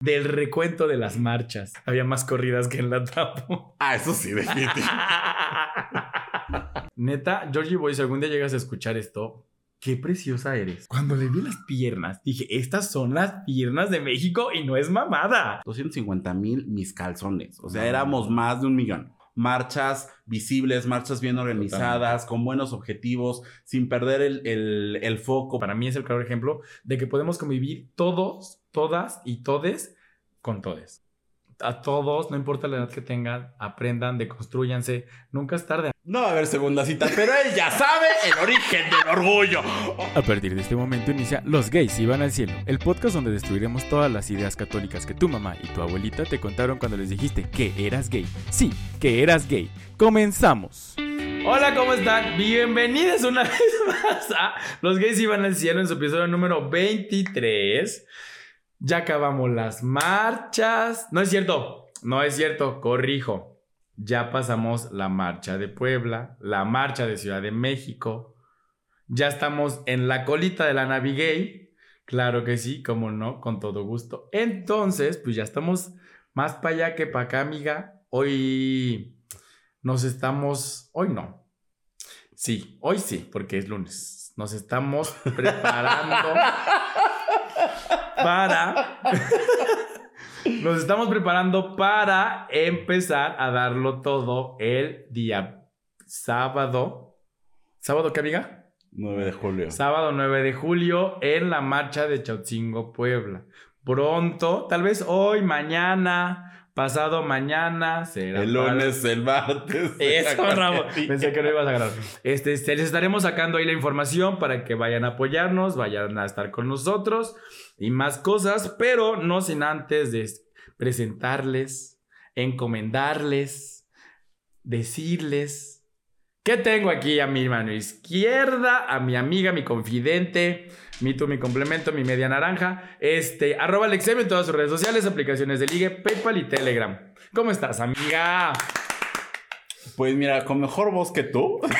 del recuento de las marchas. Había más corridas que en la tapo. Ah, eso sí, definitivamente. Neta, Georgie Boy, si algún día llegas a escuchar esto, qué preciosa eres. Cuando le vi las piernas, dije, estas son las piernas de México y no es mamada. 250 mil mis calzones. O sea, éramos más de un millón. Marchas visibles, marchas bien organizadas, con buenos objetivos, sin perder el, el- el foco. Para mí es el claro ejemplo de que podemos convivir todos, todas y todes con todes. A todos, no importa la edad que tengan, aprendan, deconstruyanse. Nunca es tarde. No va a haber segunda cita, pero él ya sabe el origen del orgullo. A partir de este momento inicia Los gays iban al cielo, el podcast donde destruiremos todas las ideas católicas que tu mamá y tu abuelita te contaron cuando les dijiste que eras gay. Sí, que eras gay. Comenzamos. Hola, ¿cómo están? Bienvenidos una vez más a Los Gays Iban al Cielo en su episodio número 23. Ya acabamos las marchas. No es cierto, no es cierto, corrijo. Ya pasamos la marcha de Puebla, la marcha de Ciudad de México. Ya estamos en la colita de la Navigay. Claro que sí, como no, con todo gusto. Entonces, pues ya estamos más para allá que para acá, amiga. Hoy nos estamos, hoy no. Sí, hoy sí, porque es lunes. Nos estamos preparando para... Nos estamos preparando para empezar a darlo todo el día sábado. ¿Sábado qué, amiga? 9 de julio. Sábado 9 de julio en la marcha de Chautzingo, Puebla. Pronto, tal vez hoy, mañana, pasado mañana, será El lunes, el martes. eso, Ramo. Pensé que no ibas a ganar. Este, les estaremos sacando ahí la información para que vayan a apoyarnos, vayan a estar con nosotros y más cosas, pero no sin antes de presentarles, encomendarles, decirles que tengo aquí a mi mano izquierda, a mi amiga, mi confidente, mi tú, mi complemento, mi media naranja, este, arroba Alexem en todas sus redes sociales, aplicaciones de ligue, PayPal y Telegram. ¿Cómo estás, amiga? Pues mira, con mejor voz que tú.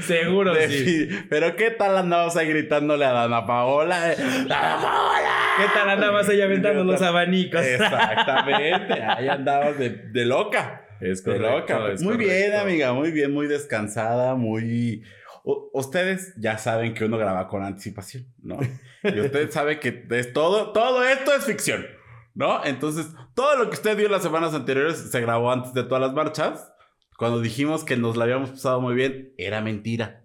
Seguro sí. Defi- Pero ¿qué tal andabas ahí gritándole a Dana Paola? ¡Dana Paola! ¿Qué tal andabas ahí aventando los abanicos? Exactamente, ahí andabas de, de loca. Es De loca. es muy bien, correcto. amiga, muy bien, muy descansada, muy... U- ustedes ya saben que uno graba con anticipación, ¿no? Y ustedes saben que es todo, todo esto es ficción, ¿no? Entonces, todo lo que usted vio las semanas anteriores se grabó antes de todas las marchas. Cuando dijimos que nos la habíamos pasado muy bien, era mentira.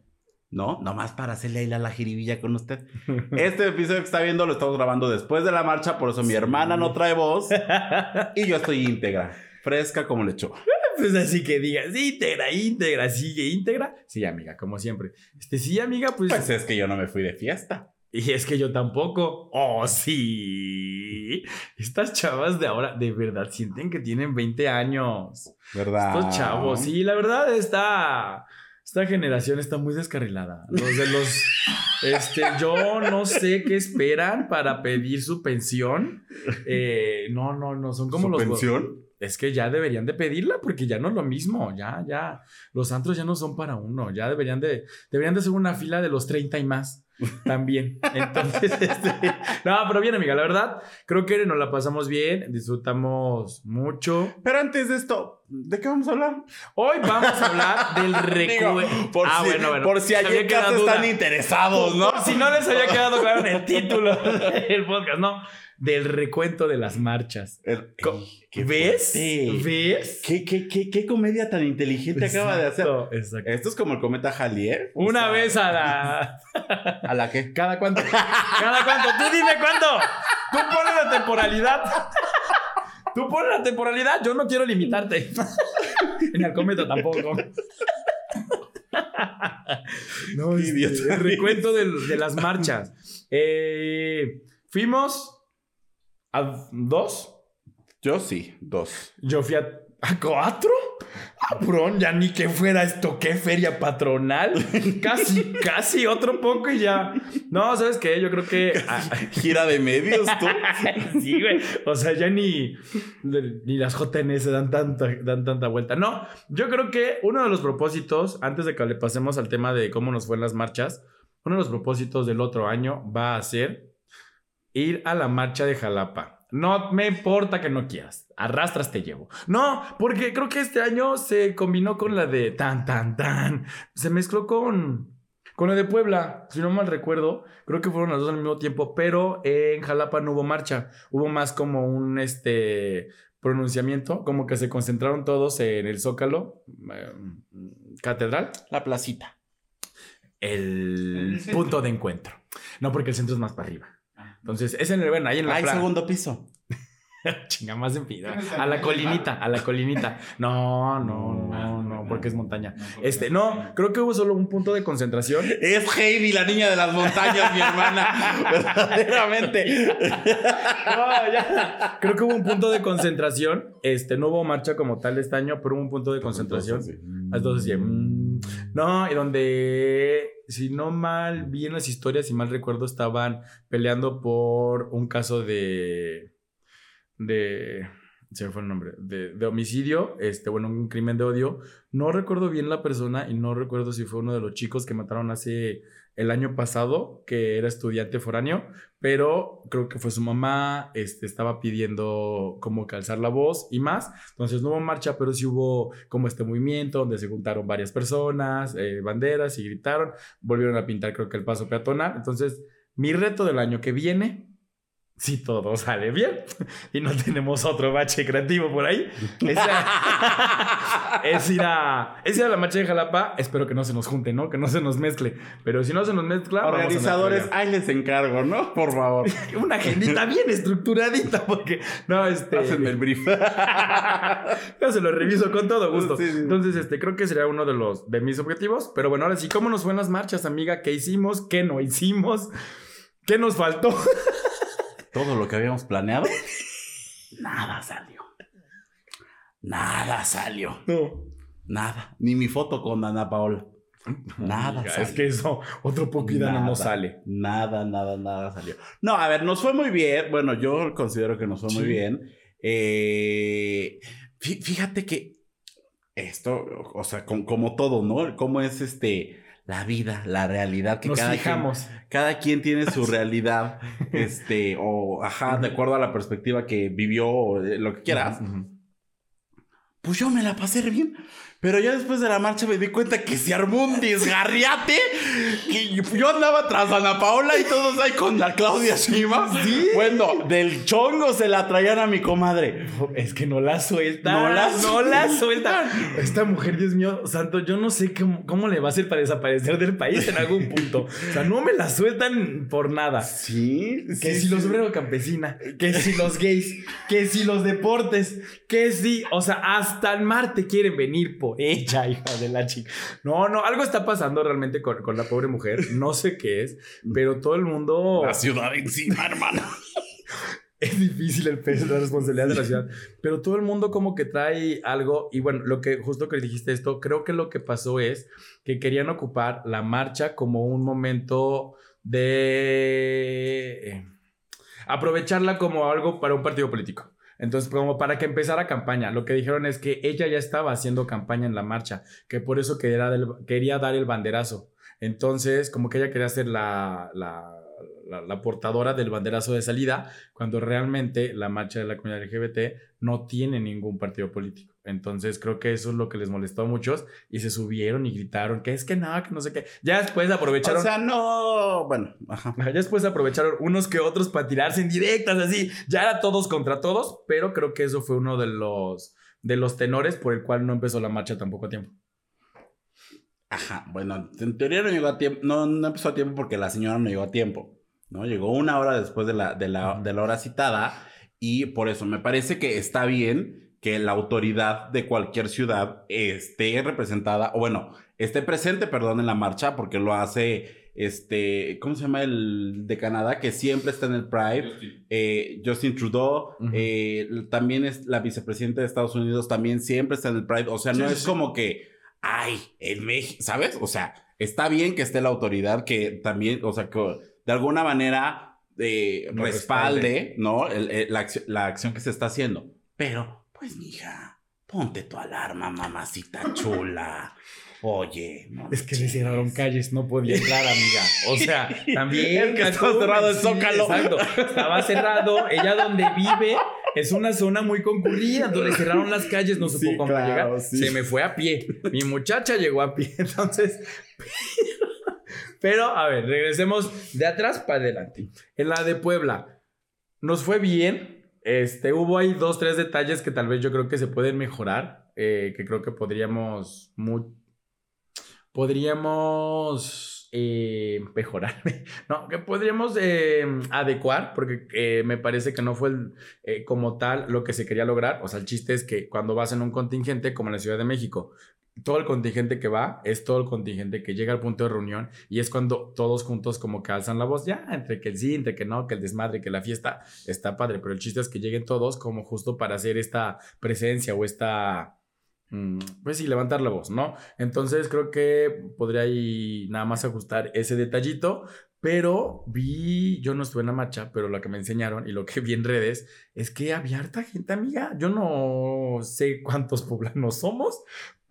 ¿No? Nomás para hacerle ahí la, la jiribilla con usted. Este episodio que está viendo lo estamos grabando después de la marcha, por eso mi hermana no trae voz y yo estoy íntegra, fresca como lechuga. Pues así que digas, íntegra, íntegra, sigue íntegra. Sí, amiga, como siempre. Este, sí, amiga, pues. Pues es que yo no me fui de fiesta. Y es que yo tampoco. Oh, sí. Estas chavas de ahora, de verdad, sienten que tienen 20 años. ¿Verdad? Estos chavos, sí, la verdad está. Esta generación está muy descarrilada. Los de los. Este, yo no sé qué esperan para pedir su pensión. Eh, no, no, no, son como ¿Su los. pensión? Es que ya deberían de pedirla porque ya no es lo mismo. Ya, ya. Los antros ya no son para uno. Ya deberían de. Deberían de hacer una fila de los 30 y más. También. Entonces, este, no, pero bien, amiga, la verdad, creo que nos la pasamos bien, disfrutamos mucho. Pero antes de esto, ¿de qué vamos a hablar? Hoy vamos a hablar del recuerdo. por, Ah, si, bueno, bueno. por si ayer están interesados, ¿no? Por si no les había quedado claro en el título del podcast, no. Del recuento de las marchas. El- Co- Ey, qué ¿Ves? fuerte. ¿Ves? ¿Qué, qué, qué, qué comedia tan inteligente acaba de hacer? Exacto. Esto es como el cometa. O Una sea, vez a la. ¿A la qué? ¿Cada cuánto? ¿Cada cuánto? Tú dime cuánto. Tú pones la temporalidad. Tú pones la temporalidad. Yo no quiero limitarte. En el cometa tampoco. No, idiota. el recuento de, las marchas. Eh, fuimos a dos. Yo sí, dos. Yo fui a, a cuatro. Cabrón, ya ni que fuera esto, qué feria patronal. Casi, casi otro poco y ya. No, ¿sabes qué? Yo creo que. ah, Gira de medios, tú. sí, güey. O sea, ya ni, ni las JNS dan tanta, dan tanta vuelta. No, yo creo que uno de los propósitos, antes de que le pasemos al tema de cómo nos fue en las marchas, uno de los propósitos del otro año va a ser ir a la marcha de Jalapa. No me importa que no quieras. Arrastras te llevo. No, porque creo que este año se combinó con la de tan, tan, tan. Se mezcló con, con la de Puebla. Si no mal recuerdo, creo que fueron las dos al mismo tiempo. Pero en Jalapa no hubo marcha. Hubo más como un este pronunciamiento. Como que se concentraron todos en el Zócalo eh, Catedral. La placita. El punto de encuentro. No, porque el centro es más para arriba. Entonces, es en el, bueno, ahí en la Hay plaza. segundo piso. Chinga, más en vida. A la colinita, a la colinita. No, no, no, no, porque es montaña. Este, no, creo que hubo solo un punto de concentración. Es Heidi, la niña de las montañas, mi hermana. Verdaderamente. No, ya. Creo que hubo un punto de concentración. Este, no hubo marcha como tal este año, pero hubo un punto de concentración. Entonces, sí, mm, no, y donde, si no mal vi en las historias, si mal recuerdo, estaban peleando por un caso de. de. Se me fue el nombre. De, de homicidio, este, bueno, un crimen de odio. No recuerdo bien la persona y no recuerdo si fue uno de los chicos que mataron hace el año pasado, que era estudiante foráneo, pero creo que fue su mamá, este, estaba pidiendo como calzar la voz y más. Entonces no hubo marcha, pero sí hubo como este movimiento donde se juntaron varias personas, eh, banderas y gritaron. Volvieron a pintar creo que el paso peatonal. Entonces mi reto del año que viene, si todo sale bien y no tenemos otro bache creativo por ahí, es, es ir, a, es ir a la marcha de Jalapa. Espero que no se nos junte, ¿no? Que no se nos mezcle. Pero si no se nos mezcla, Organizadores, ahí les encargo, ¿no? Por favor. Una agendita bien estructuradita, porque no, este. Pásenme el brief. Yo se lo reviso con todo gusto. Sí, sí. Entonces, este, creo que sería uno de los de mis objetivos. Pero bueno, ahora sí, ¿cómo nos fue en las marchas, amiga? ¿Qué hicimos? ¿Qué no hicimos? ¿Qué nos faltó? Todo lo que habíamos planeado, nada salió. Nada salió. No. Nada. Ni mi foto con Ana Paola. Nada Amiga, salió. es que eso, otro poquito no sale. Nada, nada, nada salió. No, a ver, nos fue muy bien. Bueno, yo considero que nos fue muy bien. Eh, fí- fíjate que esto, o sea, com- como todo, ¿no? Cómo es este la vida, la realidad que Nos cada fijamos. quien, cada quien tiene su realidad, este, o ajá, de acuerdo a la perspectiva que vivió, o de lo que quieras. Pues yo me la pasé bien. Pero ya después de la marcha me di cuenta que se armó un desgarriate. Que yo andaba tras Ana Paola y todos ahí con la Claudia encima. Bueno, del chongo se la traían a mi comadre. Es que no la suelta. No la no la suelta. Esta mujer, Dios mío, santo, yo no sé cómo, cómo le va a hacer para desaparecer del país en algún punto. O sea, no me la sueltan por nada. Sí, Que sí, si los sí. obreros campesina, que si los gays, que si los deportes, que si, o sea, hasta el mar te quieren venir por ella, hija de la chica. No, no, algo está pasando realmente con, con la pobre mujer. No sé qué es, pero todo el mundo. La ciudad encima, hermano. Es difícil el peso, la responsabilidad de la ciudad. Pero todo el mundo como que trae algo. Y bueno, lo que justo que dijiste esto, creo que lo que pasó es que querían ocupar la marcha como un momento de eh, aprovecharla como algo para un partido político. Entonces, como para que empezara campaña, lo que dijeron es que ella ya estaba haciendo campaña en la marcha, que por eso quería, dar el banderazo. Entonces, como que ella quería ser la, la- la portadora del banderazo de salida, cuando realmente la marcha de la comunidad LGBT no tiene ningún partido político. Entonces, creo que eso es lo que les molestó a muchos y se subieron y gritaron que es que no, que no sé qué. Ya después aprovecharon. O sea, no. Bueno, ajá. Ya después aprovecharon unos que otros para tirarse en directas, así. Ya era todos contra todos, pero creo que eso fue uno de los, de los tenores por el cual no empezó la marcha tampoco a tiempo. Ajá, bueno, en teoría no llegó a tiempo, no, no empezó a tiempo porque la señora no llegó a tiempo, ¿no? Llegó una hora después de la, de la, de la hora citada y por eso me parece que está bien que la autoridad de cualquier ciudad esté representada, o bueno, esté presente, perdón, en la marcha porque lo hace, este, ¿cómo se llama el de Canadá? Que siempre está en el Pride. Eh, Justin Trudeau, Ujú. eh, también es la vicepresidenta de Estados Unidos, también siempre está en el Pride. O sea, no sí, es sí. como que, ay, en México, ¿sabes? O sea, está bien que esté la autoridad que también, o sea, que de alguna manera eh, respalde, ¿no? El- el- la, la acción que se está haciendo. Pero, pues, mija, ponte tu alarma, mamacita chula. Oye, no Es que le cerraron calles, no podía entrar, amiga. O sea, también. Es que estaba cerrado el Zócalo. Exacto. Estaba cerrado. Ella donde vive es una zona muy concurrida. Donde le cerraron las calles, no supo Sí, cómo claro, llegar. sí. Se me fue a pie. Mi muchacha llegó a pie. Entonces. Pero, a ver, regresemos de atrás para adelante. En la de Puebla, nos fue bien. Este, hubo ahí dos, tres detalles que tal vez yo creo que se pueden mejorar. eh, que creo que podríamos. mu- podríamos. eh, mejorar. no, que podríamos eh, adecuar, porque me parece que no fue como tal lo que se quería lograr. O sea, el chiste es que cuando vas en un contingente como en la Ciudad de México, todo el contingente que va es todo el contingente que llega al punto de reunión y es cuando todos juntos como que alzan la voz, ya, entre que el sí, entre que no, que el desmadre, que la fiesta, está padre, pero el chiste es que lleguen todos como justo para hacer esta presencia o esta, mm, pues sí, levantar la voz, ¿no? Entonces creo que podría ahí nada más ajustar ese detallito, pero vi, yo no estuve en la marcha, pero lo que me enseñaron y lo que vi en redes es que había harta gente, amiga. Yo no sé cuántos poblanos somos,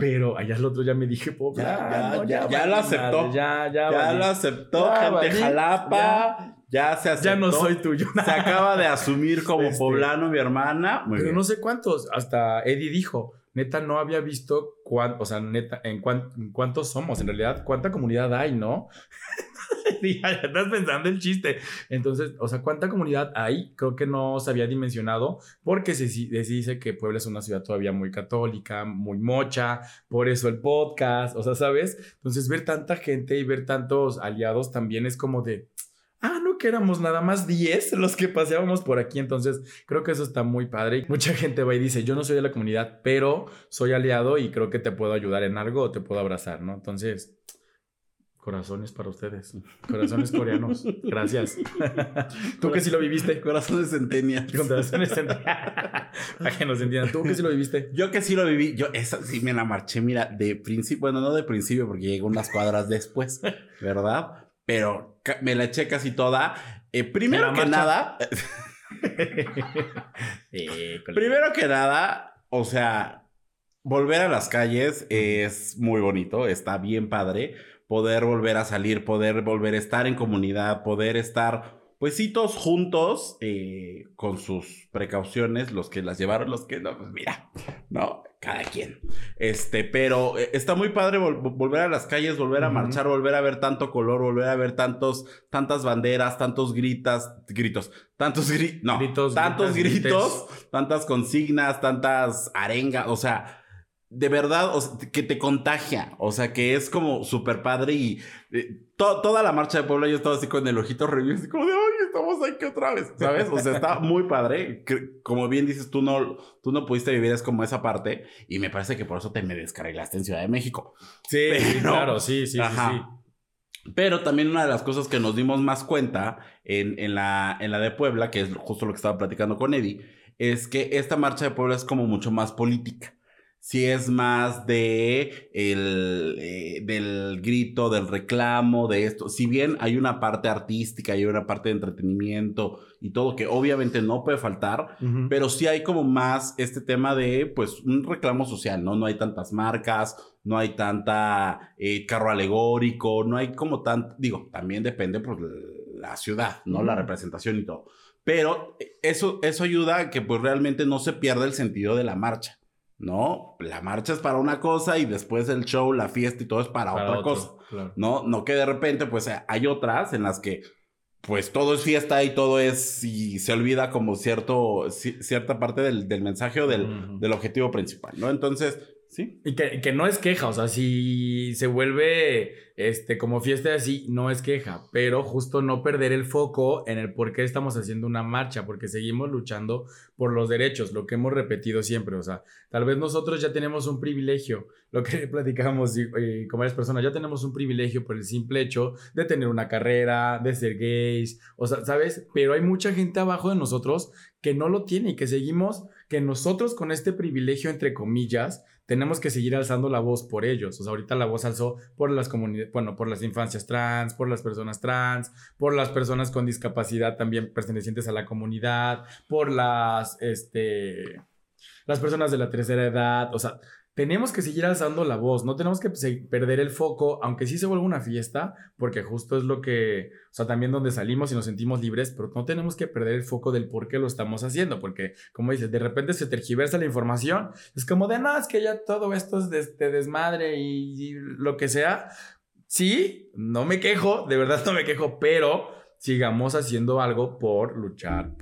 pero allá el otro ya me dije, poblano, Ya, ya, ya lo aceptó. madre, ya, ya, Ya lo aceptó, Ya, gente valí, Jalapa. Ya, se aceptó. Ya no soy tuyo. Se acaba de asumir como Este, poblano mi hermana. Muy pero bien. no sé cuántos. Hasta Eddie dijo, neta, no había visto cuántos, o sea, neta, en, en cuántos somos. En realidad, cuánta comunidad hay, ¿no? Ya estás pensando el chiste. Entonces, o sea, ¿cuánta comunidad hay? Creo que no se había dimensionado porque se, se dice que Puebla es una ciudad todavía muy católica, muy mocha, por eso el podcast, o sea, ¿sabes? Entonces, ver tanta gente y ver tantos aliados también es como de, ah, no que éramos nada más 10 los que paseábamos por aquí, entonces creo que eso está muy padre. Mucha gente va y dice, yo no soy de la comunidad, pero soy aliado y creo que te puedo ayudar en algo o te puedo abrazar, ¿no? Entonces... Corazones para ustedes. Corazones coreanos. Gracias. Tú que sí lo viviste. Corazón de centenia. Con corazones en- Para que nos entiendan. Tú que sí lo viviste. Yo que sí lo viví, yo esa sí me la marché, mira, de principio, bueno, no de principio porque llegó unas cuadras después, ¿verdad? Pero me la eché casi toda. Eh, primero ¿En la que nada, Eh, primero que nada, o sea, volver a las calles es muy bonito, está bien padre. Poder volver a salir, poder volver a estar en comunidad, poder estar, pues sí, todos juntos, eh, con sus precauciones, los que las llevaron, los que no, pues mira, ¿no? Cada quien. Este, pero eh, está muy padre vol- volver a las calles, volver a marchar, volver a ver tanto color, volver a ver tantos, tantas banderas, tantos gritas, gritos, tantos gri- no, Gritos, tantos gritas, gritos, tantas consignas, tantas arengas, o sea, de verdad, o sea, que te contagia, o sea, que es como súper padre y eh, to- toda la marcha de Puebla yo estaba así con el ojito review, así como de, ay, estamos aquí otra vez, ¿sabes? O sea, está muy padre, como bien dices, tú no, tú no pudiste vivir, es como esa parte, y me parece que por eso te me descarrilaste en Ciudad de México. Sí, Pero- claro, sí, sí, sí. Pero también una de las cosas que nos dimos más cuenta en, en la, en la de Puebla, que es justo lo que estaba platicando con Eddie, es que esta marcha de Puebla es como mucho más política. Sí es más de el, eh, del grito, del reclamo, de esto. Si bien hay una parte artística, hay una parte de entretenimiento y todo que obviamente no puede faltar, pero sí hay como más este tema de, pues, un reclamo social, ¿no? No hay tantas marcas, no hay tanta eh, carro alegórico, no hay como tan, digo, también depende por la ciudad, ¿no? La representación y todo. Pero eh, eso, eso ayuda a que pues realmente no se pierda el sentido de la marcha, ¿no? La marcha es para una cosa y después el show, la fiesta y todo es para, Para otra otro, cosa. claro. ¿no? No que de repente, pues eh, hay otras en las que, pues todo es fiesta y todo es, y se olvida como cierto, ci- cierta parte del, del mensaje o del, del objetivo principal, ¿no? Entonces, sí. Y que, que no es queja, o sea, si se vuelve este, como fiesta así, no es queja, pero justo no perder el foco en el por qué estamos haciendo una marcha, porque seguimos luchando por los derechos, lo que hemos repetido siempre, o sea, tal vez nosotros ya tenemos un privilegio, lo que platicamos y- y con varias personas, ya tenemos un privilegio por el simple hecho de tener una carrera, de ser gays, o sea, ¿sabes? Pero hay mucha gente abajo de nosotros que no lo tiene y que seguimos, que nosotros con este privilegio, entre comillas, tenemos que seguir alzando la voz por ellos. O sea, ahorita la voz alzó por las comunidades, bueno, por las infancias trans, por las personas trans, por las personas con discapacidad también pertenecientes a la comunidad, por las, este, las personas de la tercera edad. O sea, tenemos que seguir alzando la voz, no tenemos que perder el foco, aunque sí se vuelva una fiesta, porque justo es lo que, o sea, también donde salimos y nos sentimos libres, pero no tenemos que perder el foco del por qué lo estamos haciendo, porque, como dices, de repente se tergiversa la información, es como de, no, es que ya todo esto es de, este desmadre y, y lo que sea. Sí, no me quejo, de verdad no me quejo, pero sigamos haciendo algo por luchar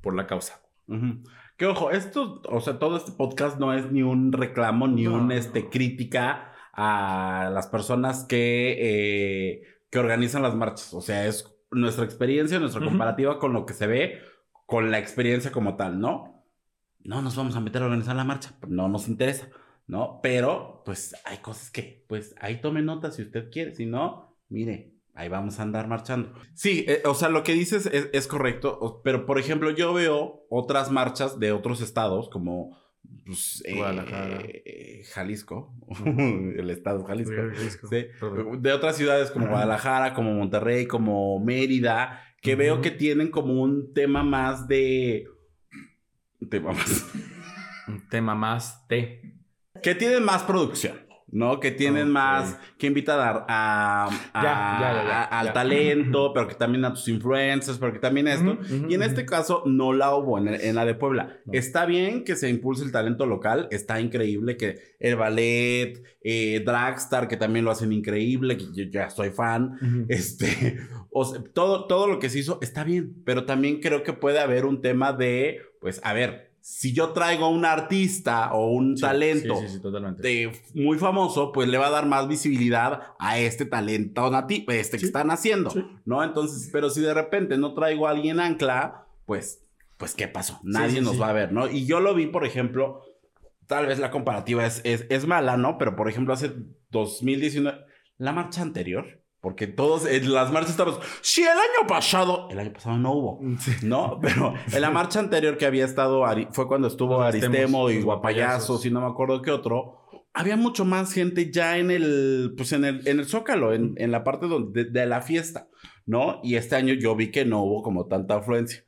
por la causa. Ujú. Que ojo, esto, o sea, todo este podcast no es ni un reclamo, ni No, un este, crítica a las personas que, eh, que organizan las marchas. O sea, es nuestra experiencia, nuestra comparativa con lo que se ve, con la experiencia como tal, ¿no? No nos vamos a meter a organizar la marcha, no nos interesa, ¿no? Pero, pues, hay cosas que, pues, ahí tome nota si usted quiere, si no, mire, ahí vamos a andar marchando. Sí, eh, o sea, lo que dices es, es correcto, pero por ejemplo, yo veo otras marchas de otros estados, como pues, eh, Guadalajara. eh, Jalisco, el estado Jalisco, sí, Perdón. de otras ciudades como Guadalajara, como Monterrey, como Mérida, que veo que tienen como un tema más de... Tema más... Un tema más de... Que tienen más producción, ¿no? Que tienen más, que invitan a, a- a- Ya, ya, ya, ya, a- al talento, pero que también a tus influencers, pero que también esto. Y en este caso no la hubo en, en la de Puebla. No. Está bien que se impulse el talento local, está increíble que el ballet, eh, Dragstar, que también lo hacen increíble, que yo ya soy fan. Este, o sea, todo, todo lo que se hizo está bien, pero también creo que puede haber un tema de, pues, a ver, si yo traigo a un artista o un Sí, talento Sí, sí, sí, totalmente. de muy famoso, pues le va a dar más visibilidad a este talento nativo, este que están haciendo. ¿no? Entonces, pero si de repente no traigo a alguien ancla, pues, pues, ¿qué pasó? Nadie nos va a ver, ¿no? Y yo lo vi, por ejemplo, tal vez la comparativa es, es, es mala, ¿no? Pero, por ejemplo, hace 2019, la marcha anterior, porque todos en las marchas estamos, si el año pasado, el año pasado no hubo, Sí. ¿no? Pero en la marcha anterior que había estado, fue cuando estuvo Los Aristemo y Guapayazos. y no me acuerdo qué otro. Había mucho más gente ya en el, pues en el, en el Zócalo, en, en la parte donde, de, de la fiesta, ¿no? Y este año yo vi que no hubo como tanta afluencia.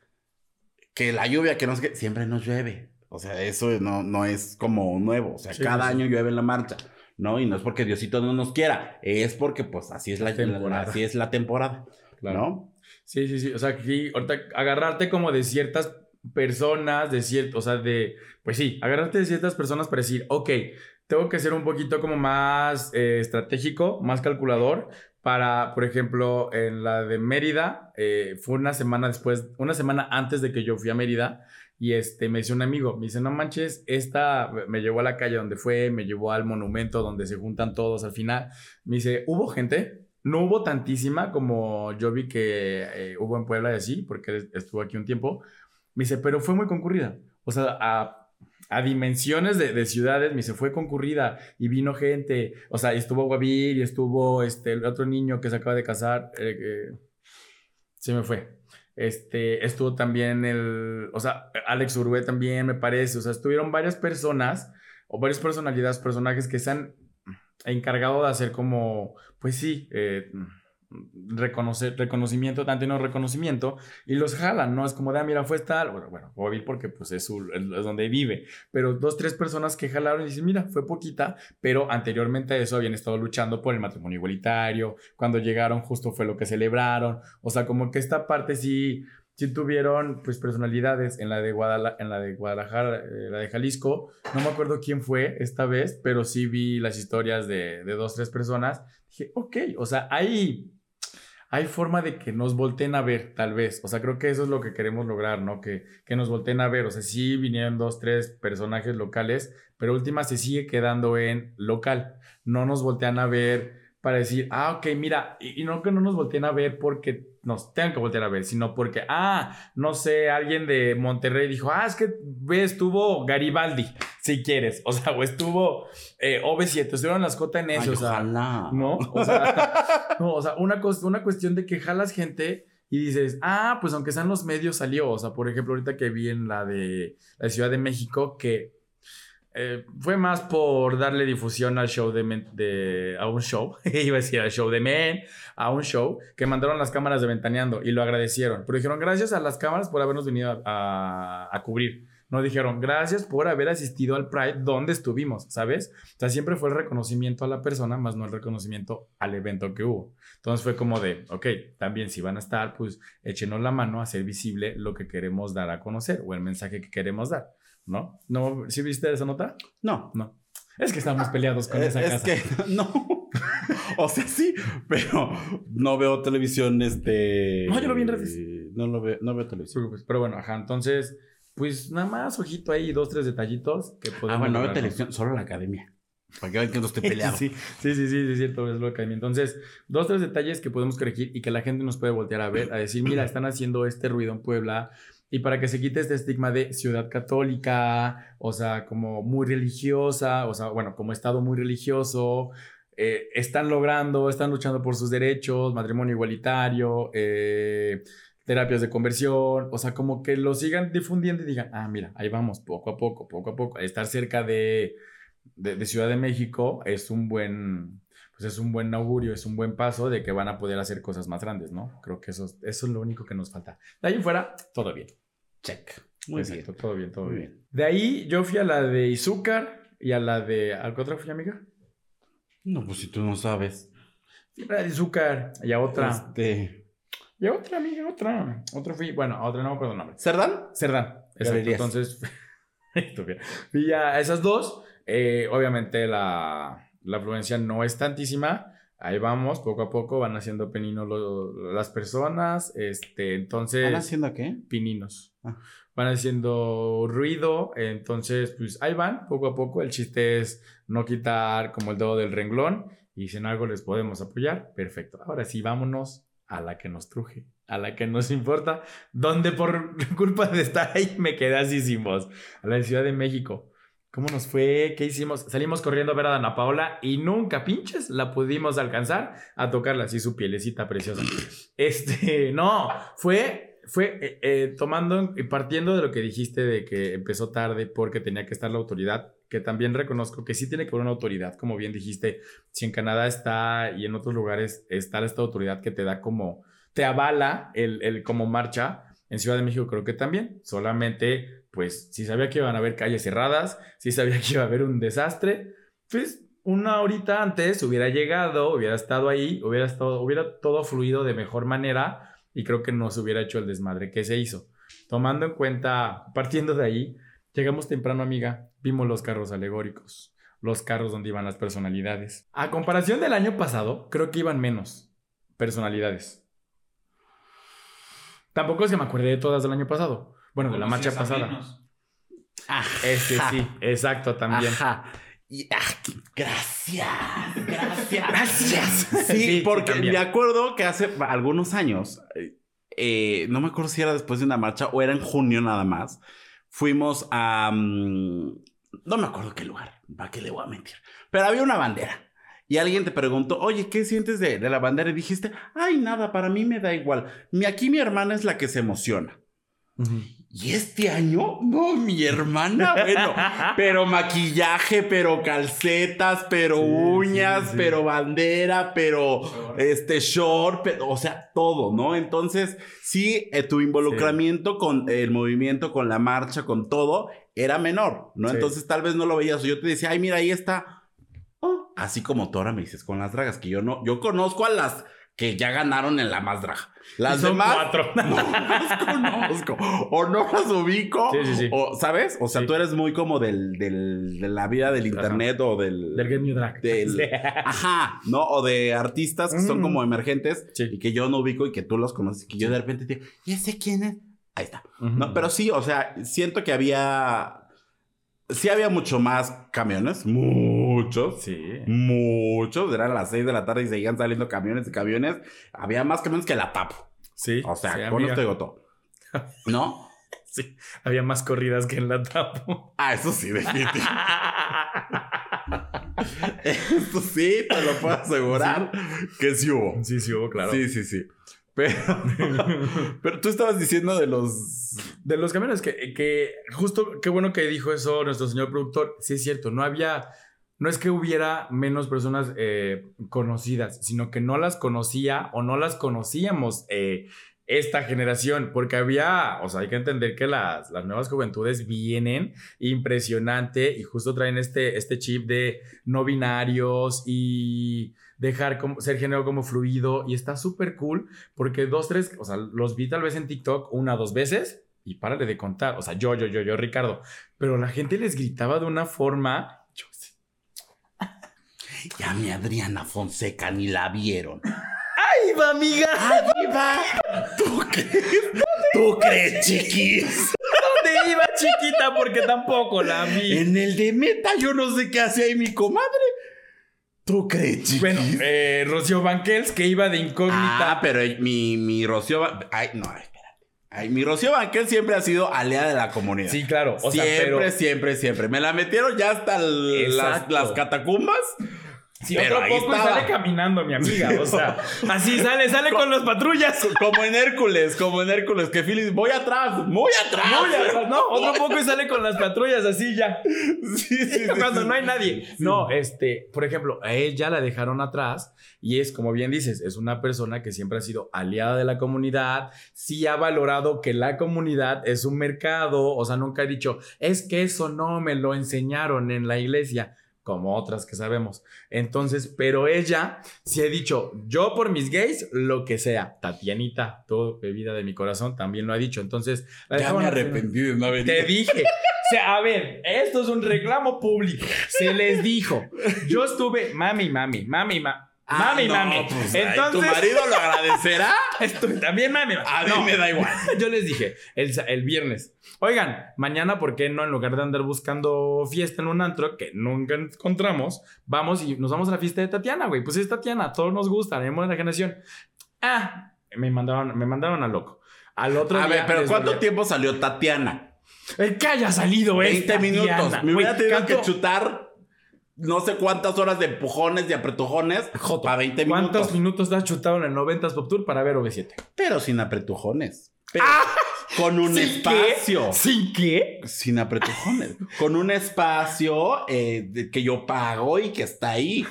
Que la lluvia, que no sé qué, siempre nos llueve. O sea, eso no, no es como nuevo. O sea, Sí, cada sí, año llueve en la marcha, ¿no? Y no es porque Diosito no nos quiera, es porque pues así es la, La temporada. así es la temporada, Claro. ¿no? Sí, sí, sí. O sea, aquí, ahorita, agarrarte como de ciertas personas, de cierto, o sea, de, pues sí, agarrarte de ciertas personas para decir, ok, tengo que ser un poquito como más eh, estratégico, más calculador. Para, por ejemplo, en la de Mérida, eh, fue una semana después, una semana antes de que yo fui a Mérida, y este, me dice un amigo, me dice, no manches, esta me llevó a la calle donde fue, me llevó al monumento donde se juntan todos al final. Me dice, ¿hubo gente? No hubo tantísima como yo vi que eh, hubo en Puebla y así, porque estuvo aquí un tiempo. Me dice, pero fue muy concurrida. O sea, a, a dimensiones de, de ciudades, me dice, fue concurrida y vino gente. O sea, estuvo Guavir y estuvo este, el otro niño que se acaba de casar. eh, eh, se me fue. Este, estuvo también el, o sea, Alex Uruguay también me parece. O sea, estuvieron varias personas o varias personalidades, personajes que se han encargado de hacer como, pues sí, eh, reconocer, reconocimiento, tanto no reconocimiento, y los jalan, ¿no? Es como de, ah, mira, fue tal, bueno, bueno, Bobby porque pues es, su, es donde vive, pero dos, tres personas que jalaron y dicen, mira, fue poquita, pero anteriormente a eso habían estado luchando por el matrimonio igualitario, cuando llegaron justo fue lo que celebraron, o sea, como que esta parte sí, sí tuvieron pues personalidades en la de, Guadala en la de Guadalajara, eh, la de Jalisco, no me acuerdo quién fue esta vez, pero sí vi las historias de, de dos, tres personas, dije, ok, o sea, hay hay forma de que nos volteen a ver, tal vez. O sea, creo que eso es lo que queremos lograr, ¿no? Que, que nos volteen a ver. O sea, sí vinieron dos, tres personajes locales, pero última se sigue quedando en local. No nos voltean a ver para decir, ah, ok, mira, y, no que no nos volteen a ver porque nos tengan que voltear a ver, sino porque, ah, no sé, alguien de Monterrey dijo, ah, es que ve, estuvo Garibaldi, si quieres. O sea, o estuvo eh, OV7, estuvieron las JNS, Ay, o sea. ojalá. ¿no? O sea, no, o sea una, cuestión de que jalas gente y dices, ah, pues aunque sean los medios salió. O sea, por ejemplo, ahorita que vi en la de la Ciudad de México que eh, fue más por darle difusión al show de, Men- de a un show, iba a decir al show de Men, a un show, que mandaron las cámaras de Ventaneando y lo agradecieron. Pero dijeron, gracias a las cámaras por habernos venido a, a- a cubrir. No dijeron, gracias por haber asistido al Pride donde estuvimos, ¿sabes? O sea, siempre fue el reconocimiento a la persona, más no el reconocimiento al evento que hubo. Entonces fue como de, ok, también si van a estar, pues échenos la mano a hacer visible lo que queremos dar a conocer o el mensaje que queremos dar, ¿no? ¿No? ¿Sí viste esa nota? No. No. Es que estamos peleados con Eh, esa es casa. que no. o sea, sí, pero no veo televisión, este. No, yo lo vi en redes. No lo veo, no veo televisión. Pero bueno, ajá, entonces, pues nada más, ojito ahí, dos, tres detallitos que podemos Ah, bueno, no televisión, solo la academia. Para que vean que no estoy peleado. Sí, sí, sí, sí, es cierto, es lo que. Entonces, dos, tres detalles que podemos corregir y que la gente nos puede voltear a ver, a decir, mira, están haciendo este ruido en Puebla. Y para que se quite este estigma de ciudad católica, o sea, como muy religiosa, o sea, bueno, como estado muy religioso, eh, están logrando, están luchando por sus derechos, matrimonio igualitario, eh, terapias de conversión, o sea, como que lo sigan difundiendo y digan, ah, mira, ahí vamos, poco a poco, poco a poco, estar cerca de, de, de Ciudad de México es un buen, pues es un buen augurio, es un buen paso de que van a poder hacer cosas más grandes, ¿no? Creo que eso, es- eso es lo único que nos falta. De ahí en fuera, todo bien. Check. Muy Exacto, bien. todo bien, todo Muy bien. bien. De ahí yo fui a la de Izúcar y a la de... ¿A qué otra fui, amiga? No, pues si tú no sabes. Fui a la de Izúcar y a otra. Este. Y otra, amiga, otra. Otra fui, bueno, a otra no me acuerdo el nombre. ¿Cerdán? Cerdán. Exacto. Entonces, fui a esas dos. Eh, obviamente la, la afluencia no es tantísima. Ahí vamos, poco a poco van haciendo peninos lo- las personas. Este, entonces, ¿Están haciendo qué? pininos. Ah. Van haciendo ruido. Entonces, pues ahí van, poco a poco. El chiste es no quitar como el dedo del renglón. Y si en algo les podemos apoyar, perfecto. Ahora sí, vámonos a la que nos truje, a la que nos importa, donde por culpa de estar ahí me quedé así sin voz, a la Ciudad de México. ¿Cómo nos fue? ¿Qué hicimos? Salimos corriendo a ver a Dana Paola y nunca pinches la pudimos alcanzar a tocarla así su pielecita preciosa. Este, no, fue, fue eh, eh, tomando y partiendo de lo que dijiste de que empezó tarde porque tenía que estar la autoridad, que también reconozco que sí tiene que haber una autoridad, como bien dijiste, si en Canadá está y en otros lugares está esta autoridad que te da como, te avala el, el como marcha, en Ciudad de México creo que también, solamente pues si sabía que iban a haber calles cerradas, si sabía que iba a haber un desastre, pues una horita antes hubiera llegado, hubiera estado ahí, hubiera, estado, hubiera todo fluido de mejor manera y creo que no se hubiera hecho el desmadre que se hizo. Tomando en cuenta, partiendo de ahí, llegamos temprano, amiga, vimos los carros alegóricos, los carros donde iban las personalidades. A comparación del año pasado, creo que iban menos personalidades. Tampoco es que me acuerde de todas del año pasado. Bueno, de la marcha pasada. Este sí, exacto, también. Ajá. Y, ah, gracias, gracias. Gracias. Sí, Sí, porque también. me acuerdo que hace algunos años, eh, eh, no me acuerdo si era después de una marcha o era en junio nada más, fuimos a... mm, no me acuerdo qué lugar, ¿para qué le voy a mentir? Pero había una bandera. Y alguien te preguntó, oye, ¿qué sientes de, la bandera? Y dijiste, ay, nada, para mí me da igual. Mi, aquí mi hermana es la que se emociona. Y este año, no, mi hermana, bueno, pero maquillaje, pero calcetas, pero Sí, uñas, sí, sí. pero bandera, pero este short, pero, o sea, todo, ¿no? Entonces, sí, eh, tu involucramiento con el movimiento, con la marcha, con todo, era menor, ¿no? Entonces, tal vez no lo veías. Yo te decía, ay, mira, ahí está. Oh, así como tú ahora me dices con las dragas, que yo no, yo conozco a las que ya ganaron en la más draga. Las Son demás. cuatro. No las conozco. O no las ubico. Sí, sí, sí. O, ¿sabes? O sea, Sí. tú eres muy como del, del, de la vida del internet o del. Del Game New Drag. Del- Sí. Ajá, ¿no? O de artistas que son Mm. como emergentes Sí. y que yo no ubico y que tú los conoces y que yo de repente te digo, ¿y ese quién es? Ahí está. No, pero sí, o sea, siento que había. Sí, había mucho más camiones, muchos. Sí. Muchos, eran las 6 de la tarde y seguían saliendo camiones y camiones. Había más camiones que la tapo. Sí. O sea, sí, con esto digo todo. ¿No? Sí. Había más corridas que en la tapo. Ah, eso sí, definitivamente. Eso sí, te lo puedo asegurar que sí hubo. Sí, sí, hubo, claro. Sí, sí, sí. Pero, pero tú estabas diciendo de los. De los camiones que, que justo, qué bueno que dijo eso nuestro señor productor. Sí, es cierto, no había, no es que hubiera menos personas eh, conocidas, sino que no las conocía o no las conocíamos eh, esta generación, porque había, o sea, hay que entender que las, las nuevas juventudes vienen impresionante y justo traen este, este chip de no binarios y dejar como, ser género como fluido y está súper cool porque dos, tres, o sea, los vi tal vez en TikTok una, dos veces y párale de contar, o sea, yo, yo, yo, yo, Ricardo, pero la gente les gritaba de una forma, yo sé. Ya mi Adriana Fonseca ni la vieron. ¡Ahí va, amiga! ¡Ahí va! ¿Tú crees? ¿Tú crees, chiquis? ¿Dónde iba chiquita? Porque tampoco la vi. En el de meta yo no sé qué hace ahí mi comadre. ¿Tú crees, chiquis? Bueno, eh, Rocío Banquels, que iba de incógnita. Ah, pero mi, mi Rocío... Ay, no, ay, espérate. Ay, mi Rocío Banquel siempre ha sido aliada de la comunidad. sí, claro. O sea, siempre, pero siempre, siempre. Me la metieron ya hasta las, las catacumbas. Si pero otro ahí poco y estaba. sale caminando, mi amiga. O sea, así sale, sale con las patrullas. Como en Hércules, como en Hércules, que Phyllis, voy atrás, muy atrás. Muy atrás, no, otro poco y sale con las patrullas así ya. Sí, sí, sí, Cuando sí. no hay nadie. No, este, por ejemplo, a ella la dejaron atrás y es, como bien dices, es una persona que siempre ha sido aliada de la comunidad, sí ha valorado que la comunidad es un mercado, o sea, nunca ha dicho, es que eso no me lo enseñaron en la iglesia como otras que sabemos. Entonces, pero ella sí ha dicho, yo por mis gays, lo que sea. Tatianita, todo bebida de mi corazón, también lo ha dicho. Entonces, la Ya me arrepentí de no haber Te dije. O sea, a ver, esto es un reclamo público. Se les dijo. Yo estuve, mami, mami, mami, mami. Ah, mami, no, mami. pues, Entonces, ¿Tu marido lo agradecerá? estuve también mami. A mí No, me da igual. Yo les dije el, el viernes. Oigan, mañana, ¿por qué no? En lugar de andar buscando fiesta en un antro que nunca encontramos, vamos y nos vamos a la fiesta de Tatiana, güey. Pues es Tatiana, a todos nos gusta, tenemos la generación. Ah, me mandaron, me mandaron a loco. Al otro A día ver, pero ¿cuánto a- tiempo salió Tatiana? El que haya salido 20 esta minutos. Diana. Me hubiera tenido que ¿cuánto- chutar no sé cuántas horas de empujones, de apretujones Joto, para 20 ¿Cuántos minutos. minutos has chutado en el 90s Pop Tour para ver OV7? Pero sin apretujones. Pero con un ¿Sin espacio. qué? ¿Sin qué? Sin apretujones. con un espacio eh, que yo pago y que está ahí.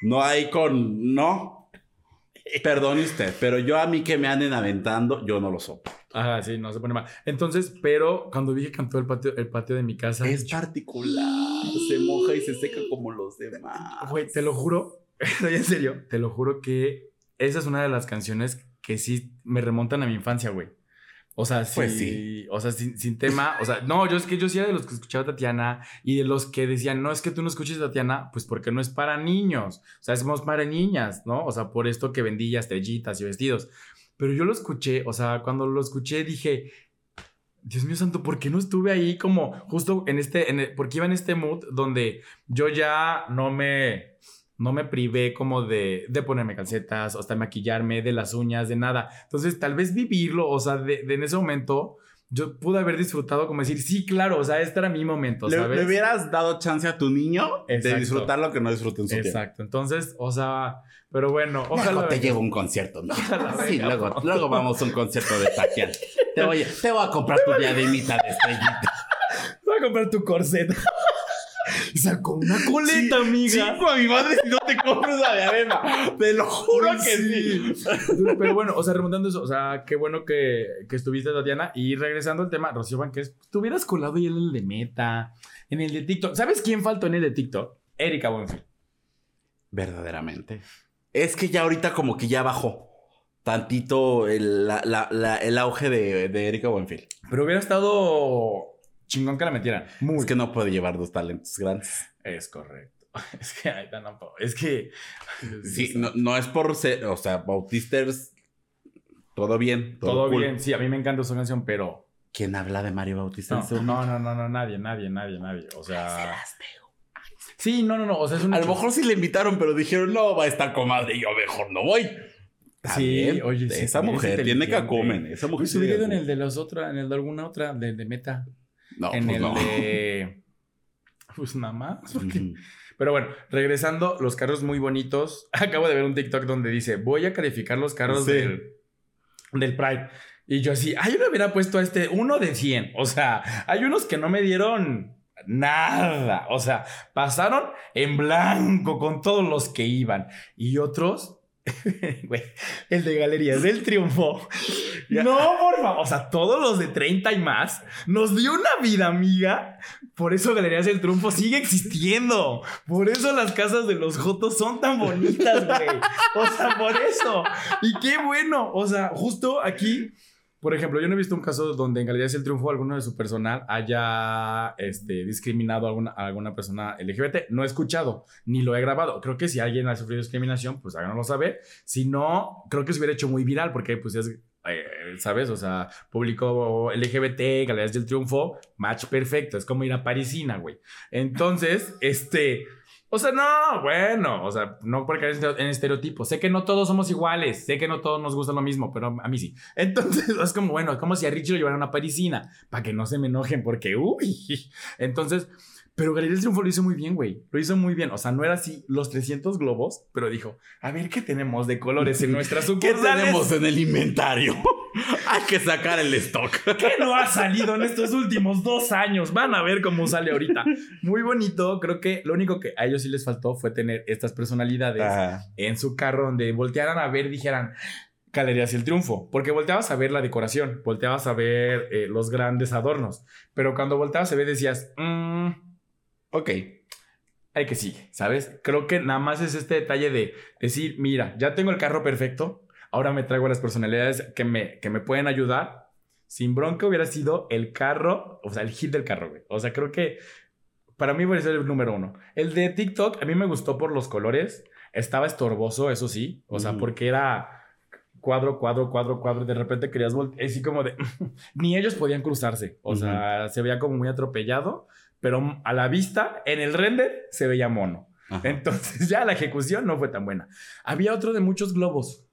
No hay con. No. Perdone usted, pero yo a mí que me anden aventando, yo no lo sopo. Ajá, sí, no se pone mal. Entonces, pero cuando vi que cantó el patio, el patio de mi casa, Es particular. Se moja y se seca como los demás. güey, te lo juro, en serio, te lo juro que esa es una de las canciones que sí me remontan a mi infancia, güey. O sea, sí, Pues sí. o sea, sin, sin tema, o sea, no, yo es que yo sí era de los que escuchaba a Tatiana y de los que decían, no, es que tú no escuches a Tatiana, pues porque no es para niños, o sea, somos para niñas, ¿no? O sea, por esto que vendía estrellitas y vestidos. Pero yo lo escuché, o sea, cuando lo escuché dije, Dios mío santo, ¿por qué no estuve ahí como justo en este, en el- porque iba en este mood donde yo ya no me, no me privé como de, de ponerme calcetas, o hasta maquillarme, de las uñas, de nada. Entonces, tal vez vivirlo, o sea, de, de en ese momento, yo pude haber disfrutado como decir, sí, claro, o sea, este era mi momento, ¿Le, ¿sabes? le hubieras dado chance a tu niño de Exacto. disfrutar lo que no disfrutó en su tiempo. Exacto, entonces, o sea, pero bueno, ojalá... Luego te llevo un concierto, ¿no? Ojalá Sí, venga, luego, por luego vamos a un concierto de Tatiana. Te voy, a, te voy a comprar tu diademita de estrellita. Voy a comprar tu corset. Y sacó una coleta, amiga. Chico, a mi madre si no te compras la diadema. Te lo juro que sí. Pero bueno, o sea, remontando eso, o sea, qué bueno que, que estuviste, Tatiana. Y regresando al tema, Rocío Banqués, te hubieras colado y en el de Meta, en el de TikTok. ¿Sabes quién faltó en el de TikTok? Erika Buenfil. Verdaderamente. Es que ya ahorita como que ya bajó tantito el, la- la- la- el auge de, de Erika Buenfil. Pero hubiera estado chingón que la metieran. Muy. Es que no puede llevar dos talentos grandes. Es correcto. Es que, tan tampoco. Es que. Sí, no, no es por ser, o sea, Bautisters, todo bien. Todo, Todo cool. bien. Sí, a mí me encanta su canción, pero. ¿Quién habla de Mario Bautista? en No, no, no, no, no, nadie, nadie, nadie, nadie. O sea. Sí, no, no, no. O sea, es un A lo mejor sí le invitaron, pero dijeron, no, va a estar comadre, yo mejor no voy. Sí, oye, sí, Esa mujer tiene inteligente. cacumen. Esa mujer Pues hubiera ido en el de los otros, en el de alguna otra, de, de Meta. No, en pues el no. de. Pues nada más. porque-. Pero bueno, regresando, los carros muy bonitos. Acabo de ver un TikTok donde dice: Voy a calificar los carros Sí. del, del Pride. Y yo así, ay, yo le hubiera puesto a este uno de 100. O sea, hay unos que no me dieron nada. O sea, pasaron en blanco con todos los que iban. Y otros Güey, el de Galerías del Triunfo. No, por favor. O sea, todos los de 30 y más nos dio una vida, amiga. Por eso Galerías del Triunfo sigue existiendo. Por eso las casas de los Jotos son tan bonitas, güey. O sea, por eso. Y qué bueno. O sea, justo aquí por ejemplo, yo no he visto un caso donde en Galerías del Triunfo alguno de su personal haya este, discriminado a alguna, alguna persona LGBT. No he escuchado, ni lo he grabado. Creo que si alguien ha sufrido discriminación, pues háganoslo saber. Si no, creo que se hubiera hecho muy viral porque pues es eh, ¿sabes? O sea, público LGBT, Galerías del Triunfo, match perfecto. Es como ir a Parisina, güey. Entonces, este, o sea, no, bueno, o sea, no porque en estereotipos. Sé que no todos somos iguales, sé que no todos nos gusta lo mismo, pero a mí sí. Entonces, es como, bueno, es como si a Richie lo llevaran a una parisina, para que no se me enojen, porque, uy. Entonces, pero Galería del Triunfo lo hizo muy bien, güey. Lo hizo muy bien. O sea, no era así los 300 globos, pero dijo, a ver, ¿qué tenemos de colores en nuestra sucursales? ¿Qué tenemos en el inventario? Hay que sacar el stock. ¿Qué no ha salido en estos últimos dos años? Van a ver cómo sale ahorita. Muy bonito. Creo que lo único que a ellos sí les faltó fue tener estas personalidades en su carro donde voltearan a ver dijeran, Galerías y el Triunfo, porque volteabas a ver la decoración, volteabas a ver eh, los grandes adornos, pero cuando volteabas a ver decías, mmm, ok, hay que sigue, ¿sabes? Creo que nada más es este detalle de decir, mira, ya tengo el carro perfecto, ahora me traigo las personalidades que me, que me pueden ayudar. Sin bronca hubiera sido el carro, o sea, el hit del carro, güey. O sea, creo que para mí a ser el número uno. El de TikTok a mí me gustó por los colores. Estaba estorboso, eso sí. O sea, porque era cuadro, cuadro, cuadro, cuadro. De repente querías voltear. Así como de. Ni ellos podían cruzarse. O sea, se veía como muy atropellado pero a la vista, en el render, se veía mono. Entonces ya la ejecución no fue tan buena. Había otro de muchos globos,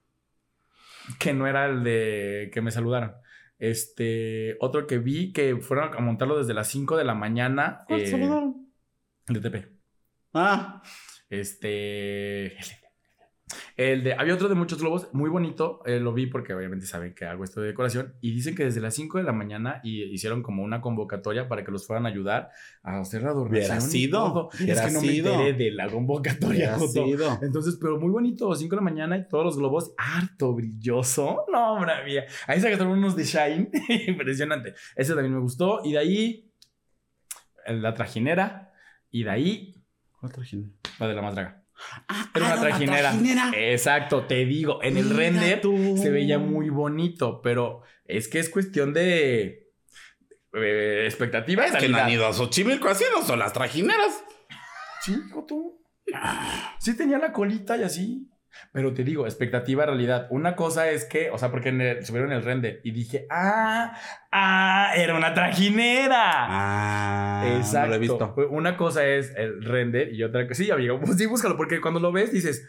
que no era el de que me saludaron. Este, otro que vi que fueron a montarlo desde las 5 de la mañana. ¿Cuál eh, saludaron? El de TP. Ah. Este. El de, había otro de muchos globos, muy bonito, eh, lo vi porque obviamente saben que hago esto de decoración, y dicen que desde las 5 de la mañana y hicieron como una convocatoria para que los fueran a ayudar a hacer la donación. sido? Es que no me enteré de la convocatoria. Entonces, pero muy bonito, 5 de la mañana y todos los globos harto brilloso. No, hombre mía. Ahí se gastaron unos de Shine, impresionante. Ese también me gustó, y de ahí la trajinera, y de ahí... ¿Cuál trajinera? La de la más draga. Ah, Era una, ah, trajinera. Exacto, te digo, en el render se veía muy bonito, pero es que es cuestión de eh, expectativa. Es que no han ido a Xochimilco así, no son las trajineras. Chico, tú. Sí tenía la colita y así. Pero te digo, expectativa, realidad. Una cosa es que, o sea, porque subieron el render y dije, ah, ah, era una trajinera. Ah, exacto. No lo he visto. Una cosa es el render y otra cosa, sí, amigo, pues sí, búscalo, porque cuando lo ves dices,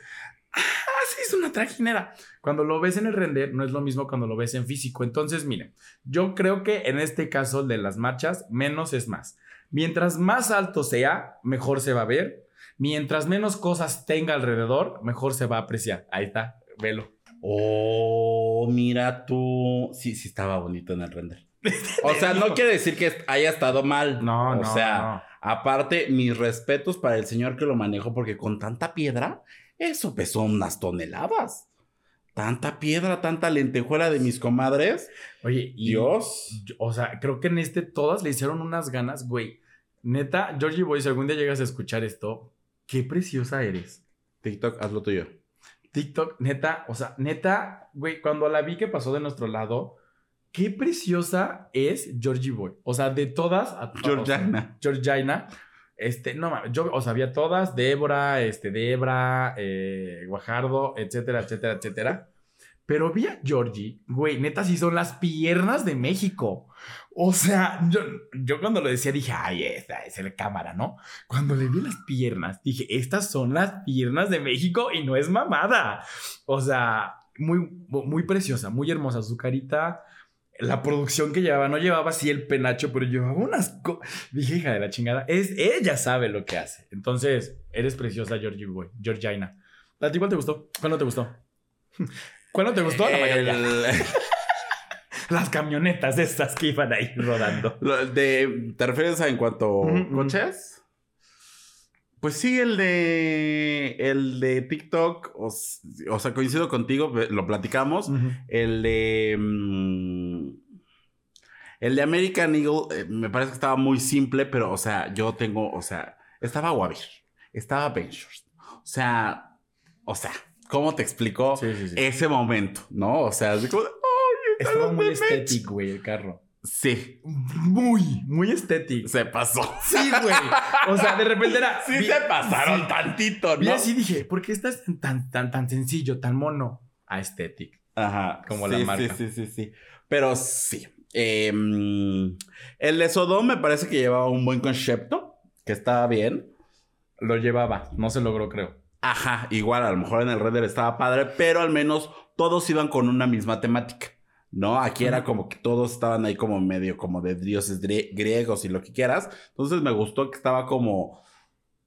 ah, sí, es una trajinera. Cuando lo ves en el render, no es lo mismo cuando lo ves en físico. Entonces, miren, yo creo que en este caso de las marchas, menos es más. Mientras más alto sea, mejor se va a ver Mientras menos cosas tenga alrededor, mejor se va a apreciar. Ahí está, velo. Oh, mira tú. Sí, sí estaba bonito en el render. o sea, no quiere decir que haya estado mal. No, no. O sea, aparte, mis respetos para el señor que lo manejó, porque con tanta piedra, eso pesó unas toneladas. Tanta piedra, tanta lentejuela de mis comadres. Oye, Dios. o sea, creo que en este todas le hicieron unas ganas, güey. Neta, Georgie Boy, si algún día llegas a escuchar esto, qué preciosa eres. TikTok, hazlo tuyo. TikTok, neta, o sea, neta, güey, cuando la vi que pasó de nuestro lado, qué preciosa es Georgie Boy. O sea, de todas. Georgina. Georgina. Este, no yo, o sea, había todas, Débora, este, Debra, eh, Guajardo, etcétera, etcétera, etcétera. Pero vi a Georgie, güey, neta, sí son las piernas de México. O sea, yo, yo cuando lo decía dije, ay, esta es el cámara, ¿no? Cuando le vi las piernas, dije, estas son las piernas de México y no es mamada. O sea, muy, muy preciosa, muy hermosa su carita. La producción que llevaba, no llevaba así el penacho, pero llevaba unas... Dije, hija de la chingada, es, ella sabe lo que hace. Entonces, eres preciosa, Georgie Boy, Georgina. ¿A ti cuál te gustó? ¿Cuál no te gustó? ¿Cuál no te gustó? La mayoría. Las camionetas estas que iban ahí rodando. De, ¿Te refieres a en cuanto a coches? Pues sí, el de. El de TikTok. O, sea, coincido contigo, lo platicamos. El de. mm, el de American Eagle eh, me parece que estaba muy simple, pero, o sea, yo tengo. O sea, estaba Wavir, estaba Benchers. O sea, o sea, ¿cómo te explico Sí, sí, sí. ese momento? ¿No? O sea, así como. De, ¡Ay, están Estaba muy estético, güey, el carro. Sí, Muy, muy estético. se pasó. Sí, güey. O sea, de repente era. Sí vi- se pasaron sí. tantito, ¿no? así dije, ¿por qué estás tan, tan, tan, sencillo, tan mono? Aesthetic. Ajá. Como sí, la marca. Sí, sí, sí, sí. Pero sí. Eh, el de Sodom me parece que llevaba un buen concepto, que estaba bien. Lo llevaba, no se logró, creo. Ajá, igual a lo mejor en el Red Dead estaba padre, pero al menos todos iban con una misma temática. ¿No? Aquí era como que todos estaban ahí como medio como de dioses grie- griegos y lo que quieras. Entonces me gustó que estaba como.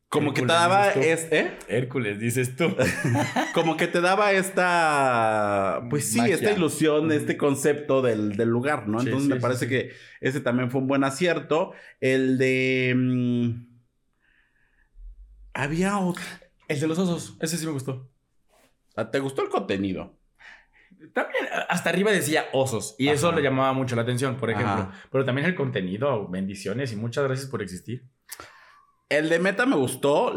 Como que te daba dices tú. es, ¿eh? Hércules, dices tú. Como que te daba esta, pues sí, Magia. esta ilusión, este concepto del, del lugar, ¿no? Sí, Entonces sí, me parece sí. que ese también fue un buen acierto. El de... mm, había otro... El de los osos, ese sí me gustó. Ah, ¿Te gustó el contenido? También hasta arriba decía osos y eso Ajá. le llamaba mucho la atención, por ejemplo. Ajá. Pero también el contenido, bendiciones y muchas gracias por existir. El de Meta me gustó,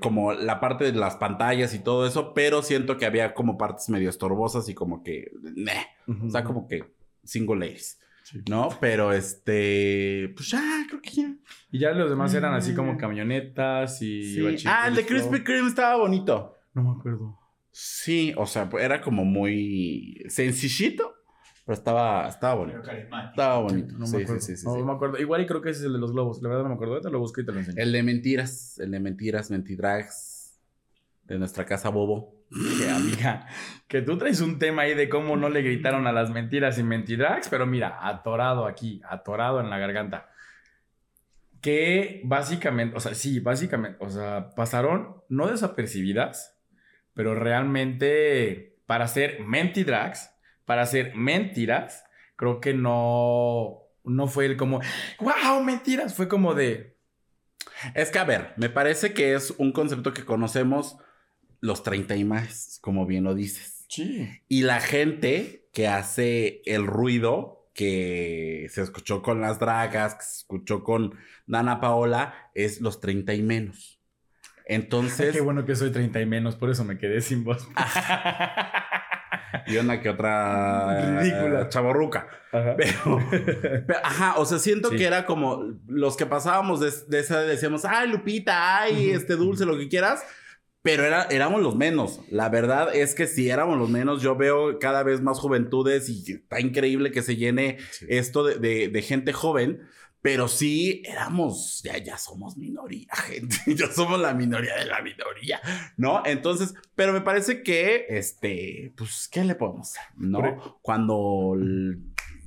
como la parte de las pantallas y todo eso, pero siento que había como partes medio estorbosas y como que... meh. O sea, como que single ladies, Sí. ¿no? Pero este... Pues ya, creo que ya. Y ya los demás eran así Mm. como camionetas y... Sí. Ah, el de. Krispy Kreme estaba bonito. No me acuerdo. Sí, o sea, pues, era como muy sencillito, pero estaba, estaba bonito. Estaba bonito. No sí, me acuerdo. sí, sí, sí, no sí. me acuerdo. Igual y creo que ese es el de los globos. La verdad no me acuerdo. Ahorita lo busco y te lo enseño. El de mentiras, el de mentiras, mentidrags de nuestra casa Bobo. Que, amiga, que tú traes un tema ahí de cómo no le gritaron a las mentiras y mentidrags, pero mira, atorado aquí, atorado en la garganta. Que básicamente, o sea, sí, básicamente, o sea, pasaron no desapercibidas, pero realmente para ser mentidrags, para ser mentiras, creo que no, no fue el como, wow, mentiras, fue como de, Es que, a ver, me parece que es un concepto que conocemos los 30 y más, como bien lo dices. sí, Y la gente que hace el ruido que se escuchó con las dragas, que se escuchó con Dana Paola, es los 30 y menos. Entonces, qué bueno que soy 30 y menos, por eso me quedé sin voz. y una que otra Ridícula. chaborruca. Ajá. Pero, pero, ajá, o sea, siento Sí. que era como los que pasábamos de, de esa, decíamos, ay, Lupita, ay, este dulce, lo que quieras. Pero era, éramos los menos. La verdad es que si éramos los menos, yo veo cada vez más juventudes y está increíble que se llene esto de, de- de gente joven. Pero sí éramos, ya, ya somos minoría, gente. Ya somos la minoría de la minoría, ¿no? Entonces, pero me parece que, este, pues, ¿qué le podemos hacer? ¿No? Por- Cuando,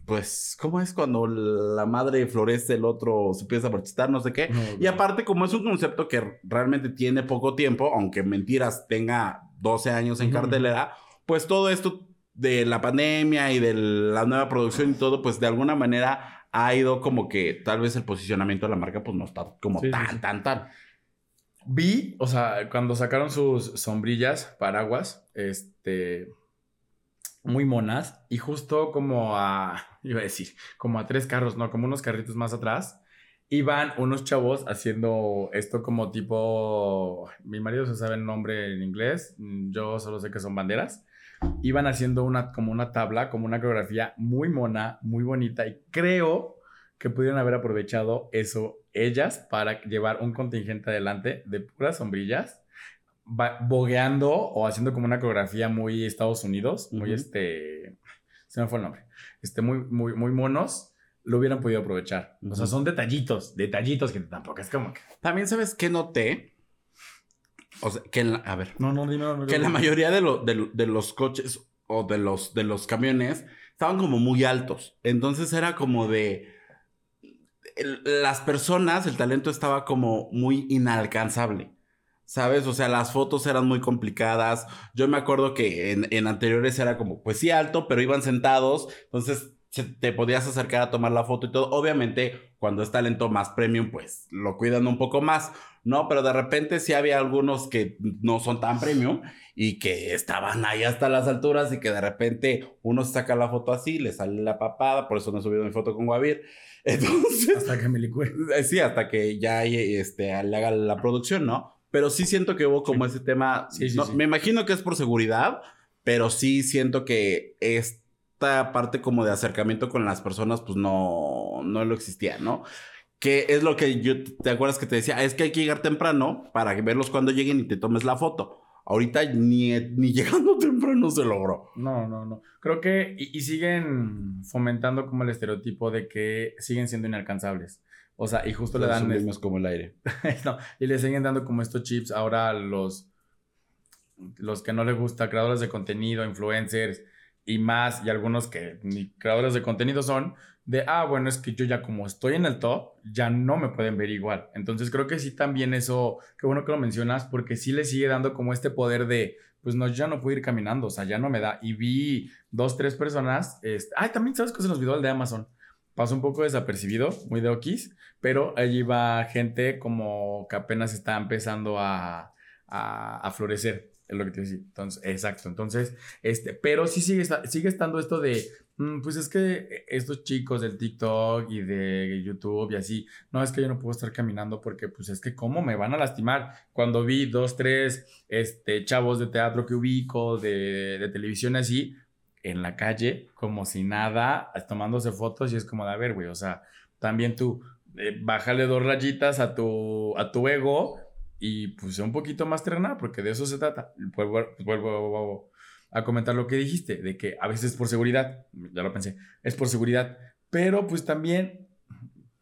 pues, ¿cómo es cuando la madre florece, el otro se empieza a marchitar, no sé qué? No, Y aparte, como es un concepto que realmente tiene poco tiempo, aunque Mentiras tenga 12 años en cartelera, pues todo esto de la pandemia y de la nueva producción y todo, pues de alguna manera ha ido como que tal vez el posicionamiento de la marca pues no está como Sí, tan, sí. tan, tan. Vi, o sea, cuando sacaron sus sombrillas, paraguas, este, muy monas, y justo como a, iba a decir, como a tres carros, no, como unos carritos más atrás, iban unos chavos haciendo esto como tipo, mi marido se sabe el nombre en inglés, yo solo sé que son banderas, iban haciendo una, como una tabla, como una coreografía muy mona, muy bonita, y creo que pudieron haber aprovechado eso ellas para llevar un contingente adelante de puras sombrillas, bogueando o haciendo como una coreografía muy Estados Unidos, muy este, se me fue el nombre, este, muy, muy, muy monos, lo hubieran podido aprovechar. O sea, son detallitos, detallitos que tampoco es como que... También sabes qué noté. O sea, que en la- a ver, No, no, dime, no, que la mayoría de, lo- de lo- de los coches o de los, de los camiones estaban como muy altos. Entonces era como de... el- las personas, el talento estaba como muy inalcanzable. ¿Sabes? O sea, las fotos eran muy complicadas. Yo me acuerdo que en, en anteriores era como, pues sí, alto, pero iban sentados. Entonces se- te podías acercar a tomar la foto y todo. Obviamente, cuando es talento más premium, pues lo cuidan un poco más, ¿no? Pero de repente sí había algunos que no son tan premium y que estaban ahí hasta las alturas y que de repente uno se saca la foto así, le sale la papada, por eso no he subido mi foto con Guavir. Entonces, Hasta que me licue. eh, Sí, hasta que ya este, le haga la producción, ¿no? Pero sí siento que hubo como ese tema. Sí, sí, no, sí. Me imagino que es por seguridad, pero sí siento que esta parte como de acercamiento con las personas, pues no, no lo existía, ¿no? Que es lo que yo, ¿te acuerdas que te decía? Es que hay que llegar temprano para verlos cuando lleguen y te tomes la foto. Ahorita ni, ni llegando temprano se logró. No, no, no. Creo que. Y, y siguen fomentando como el estereotipo de que siguen siendo inalcanzables. O sea, y justo le Son dan. mismos como el aire. no, y le siguen dando como estos chips ahora a los. Los que no les gusta, creadores de contenido, influencers y más, y algunos que ni creadores de contenido son, de, ah, bueno, es que yo ya como estoy en el top, ya no me pueden ver igual. Entonces creo que sí también eso, qué bueno que lo mencionas, porque sí le sigue dando como este poder de, pues no, ya no puedo ir caminando, o sea, ya no me da. Y vi dos, tres personas, este, ay, también sabes que se nos olvidó el de Amazon. Pasó un poco desapercibido, muy de okis, pero allí va gente como que apenas está empezando a, a, florecer, es lo que te decía. Entonces, exacto. Entonces, este, pero sí sigue, sigue estando esto de, mm, pues es que estos chicos del TikTok y de YouTube y así, no, es que yo no puedo estar caminando porque, pues es que, ¿cómo me van a lastimar? Cuando vi dos, tres, este, chavos de teatro que ubico, de, de televisión así, en la calle, como si nada, tomándose fotos y es como de, a ver, güey, o sea, también tú, eh, bájale dos rayitas a tu, a tu ego y pues un poquito más terrenal, porque de eso se trata. Vuelvo, vuelvo a comentar lo que dijiste, de que a veces por seguridad, ya lo pensé, es por seguridad, pero pues también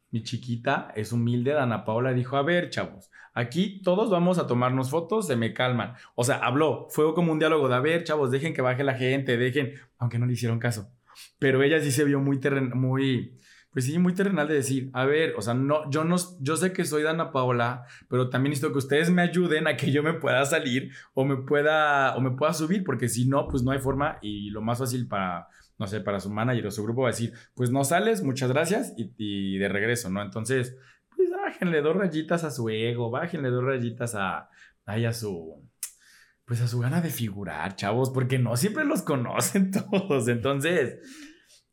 mi chiquita es humilde, Dana Paula dijo, a ver, chavos, aquí todos vamos a tomarnos fotos, se me calman. O sea, habló, fue como un diálogo de, a ver, chavos, dejen que baje la gente, dejen, aunque no le hicieron caso. Pero ella sí se vio muy terren muy, pues sí, muy terrenal de decir, a ver, o sea, no, yo no, yo sé que soy Dana Paola, pero también necesito que ustedes me ayuden a que yo me pueda salir o me pueda, o me pueda subir, porque si no, pues no hay forma y lo más fácil para, no sé, para su manager o su grupo va a decir, pues no sales, muchas gracias y, de regreso, ¿no? Entonces, pues bájenle dos rayitas a su ego, bájenle dos rayitas a, ay, su, pues a su gana de figurar, chavos, porque no siempre los conocen todos, entonces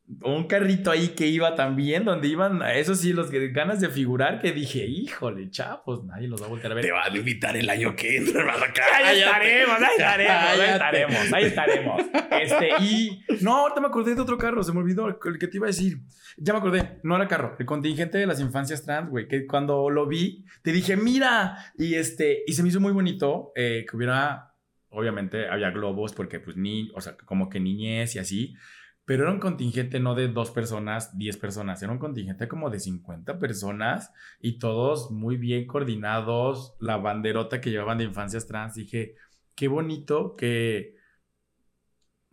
un carrito ahí que iba también, donde iban, eso sí, los que ganas de figurar, que dije, híjole, chavos, nadie los va a voltear a ver. Te van a invitar el año que entra, hermano. Ahí estaremos, ahí estaremos, ahí estaremos, ahí estaremos. Este, y no, ahorita me acordé de otro carro, se me olvidó el que te iba a decir. Ya me acordé, no era carro, el contingente de las infancias trans, güey, que cuando lo vi, te dije, mira, y este, y se me hizo muy bonito eh, que hubiera, obviamente, había globos, porque pues ni, o sea, como que niñez y así, pero era un contingente no de dos personas, diez personas, era un contingente como de 50 personas y todos muy bien coordinados, la banderota que llevaban de infancias trans, dije, qué bonito que,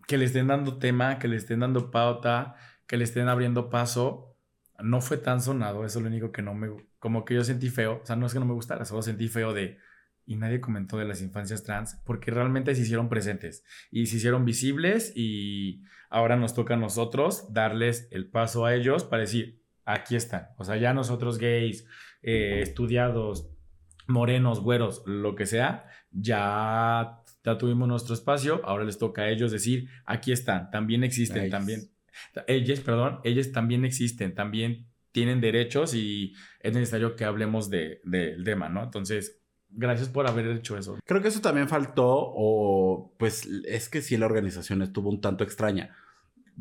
que le estén dando tema, que le estén dando pauta, que le estén abriendo paso. No fue tan sonado, eso es lo único que no me, como que yo sentí feo, o sea, no es que no me gustara, solo sentí feo de, y nadie comentó de las infancias trans, porque realmente se hicieron presentes y se hicieron visibles y ahora nos toca a nosotros darles el paso a ellos para decir, aquí están, o sea, ya nosotros gays, eh, estudiados, morenos, güeros, lo que sea, ya, ya tuvimos nuestro espacio, ahora les toca a ellos decir, aquí están, también existen, también, ellos, perdón, ellos también existen, también tienen derechos y es necesario que hablemos de- del tema, ¿no? Entonces, gracias por haber hecho eso. Creo que eso también faltó, o pues es que sí la organización estuvo un tanto extraña.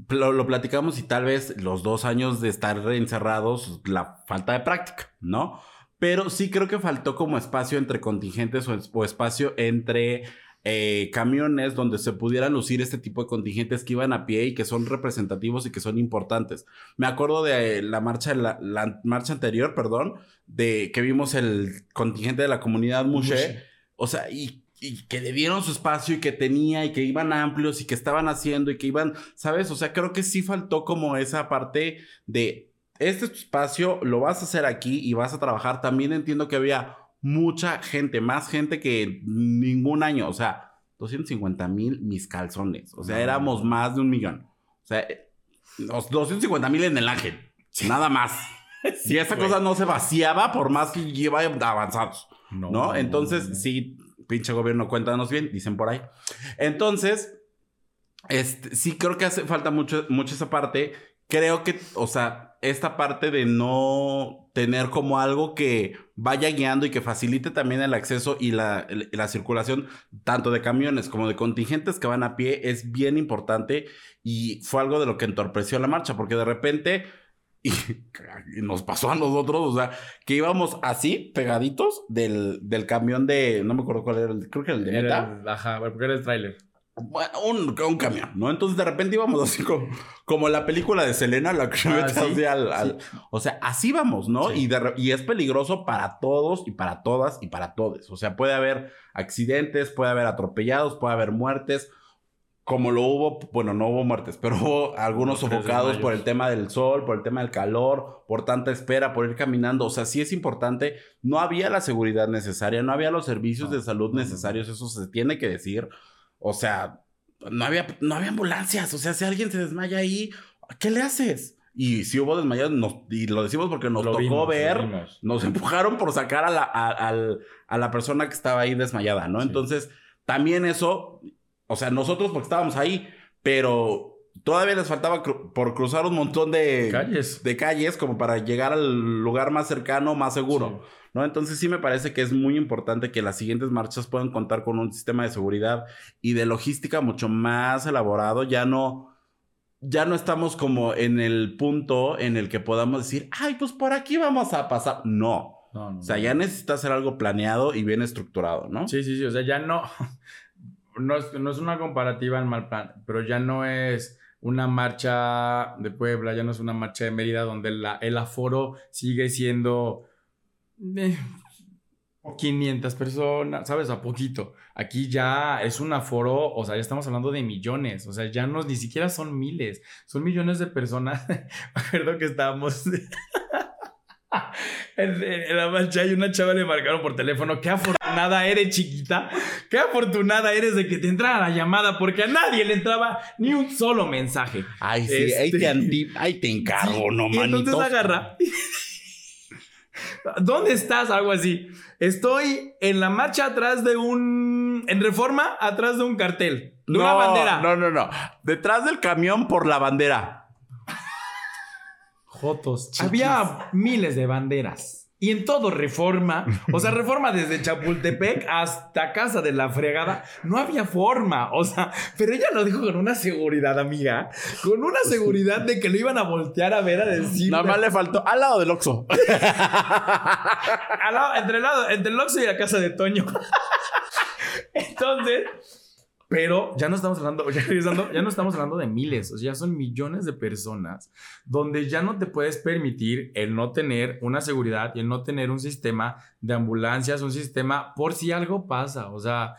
Lo, lo platicamos y tal vez los dos años de estar encerrados, la falta de práctica, ¿no? Pero sí creo que faltó como espacio entre contingentes o, o espacio entre eh, camiones donde se pudieran lucir este tipo de contingentes que iban a pie y que son representativos y que son importantes. Me acuerdo de eh, la marcha, la, la marcha anterior, perdón, de que vimos el contingente de la comunidad Mushe. O sea, y, y que le dieron su espacio y que tenía y que iban amplios y que estaban haciendo y que iban, ¿sabes? O sea, creo que sí faltó como esa parte de, este espacio, lo vas a hacer aquí y vas a trabajar. También entiendo que había mucha gente, más gente que ningún año, o sea, 250 mil mis calzones, o sea, No. éramos más de un millón. O sea, los 250 mil en el ángel. Nada más. y esa güey. cosa no se vaciaba por más que lleva avanzados. ¿No? Entonces, sí, pinche gobierno, cuéntanos bien, dicen por ahí. Entonces, este, sí creo que hace falta mucho, mucho esa parte. Creo que, o sea, esta parte de no tener como algo que vaya guiando y que facilite también el acceso y la, la circulación tanto de camiones como de contingentes que van a pie es bien importante y fue algo de lo que entorpeció la marcha porque de repente y, y nos pasó a nosotros, o sea, que íbamos así, pegaditos del, del camión de, no me acuerdo cuál era, el- creo que era el de Neta. Era el, ajá, porque era el tráiler. Un, un camión, ¿no? Entonces de repente íbamos así como, como la película de Selena, la que Ah, metes sí, así al, al- O sea, así vamos, ¿no? Sí. Y, de y es peligroso para todos y para todas y para todos. O sea, puede haber accidentes, puede haber atropellados, puede haber muertes. Como lo hubo, bueno, no hubo muertes, pero hubo algunos sofocados por el tema del sol, por el tema del calor, por tanta espera, por ir caminando. O sea, sí es importante. No había la seguridad necesaria, no había los servicios No, de salud no, no, no. necesarios, eso se tiene que decir. O sea, no había, no había ambulancias. O sea, si alguien se desmaya ahí, ¿qué le haces? Y si hubo desmayados, nos- y lo decimos porque nos Lo tocó vimos, ver, nos empujaron por sacar a la, a, al- a la persona que estaba ahí desmayada, ¿no? Sí. Entonces, también eso, o sea, nosotros porque estábamos ahí, pero todavía les faltaba cru- por cruzar un montón de Calles. de calles como para llegar al lugar más cercano, más seguro. ¿No? Entonces sí me parece que es muy importante que las siguientes marchas puedan contar con un sistema de seguridad y de logística mucho más elaborado. Ya no, ya no estamos como en el punto en el que podamos decir, ay, pues por aquí vamos a pasar. No. No, no, O sea, ya necesita ser algo planeado y bien estructurado, ¿no? Sí, sí, sí. O sea, ya no. No es, no es una comparativa en mal plan, pero ya no es una marcha de Puebla, ya no es una marcha de Mérida donde la, el aforo sigue siendo eh, 500 personas, ¿sabes? A poquito. Aquí ya es un aforo, o sea, ya estamos hablando de millones, o sea, ya no, ni siquiera son miles, son millones de personas. Me acuerdo que estábamos en, en la marcha y una chava le marcaron por teléfono, qué afortunada eres, chiquita, qué afortunada eres de que te entrara la llamada, porque a nadie le entraba ni un solo mensaje. Ay, sí, ahí, Este- te ahí te encargo, no, Y entonces manito. agarra. ¿Dónde estás? Algo así. Estoy en la marcha atrás de un. En reforma, atrás de un cartel. De una bandera. No, no, no. Detrás del camión por la bandera. Jotos. Había miles de banderas. Y en todo Reforma, o sea, Reforma desde Chapultepec hasta Casa de la Fregada, no había forma, o sea, pero ella lo dijo con una seguridad, amiga, con una seguridad de que lo iban a voltear a ver a decir. Nada más le faltó al lado del Oxxo. Al lado- entre, el lado, entre el Oxxo y la casa de Toño. Entonces, pero ya no estamos hablando, ya, ya no estamos hablando de miles, o sea, ya son millones de personas donde ya no te puedes permitir el no tener una seguridad y el no tener un sistema de ambulancias, un sistema por si algo pasa, o sea,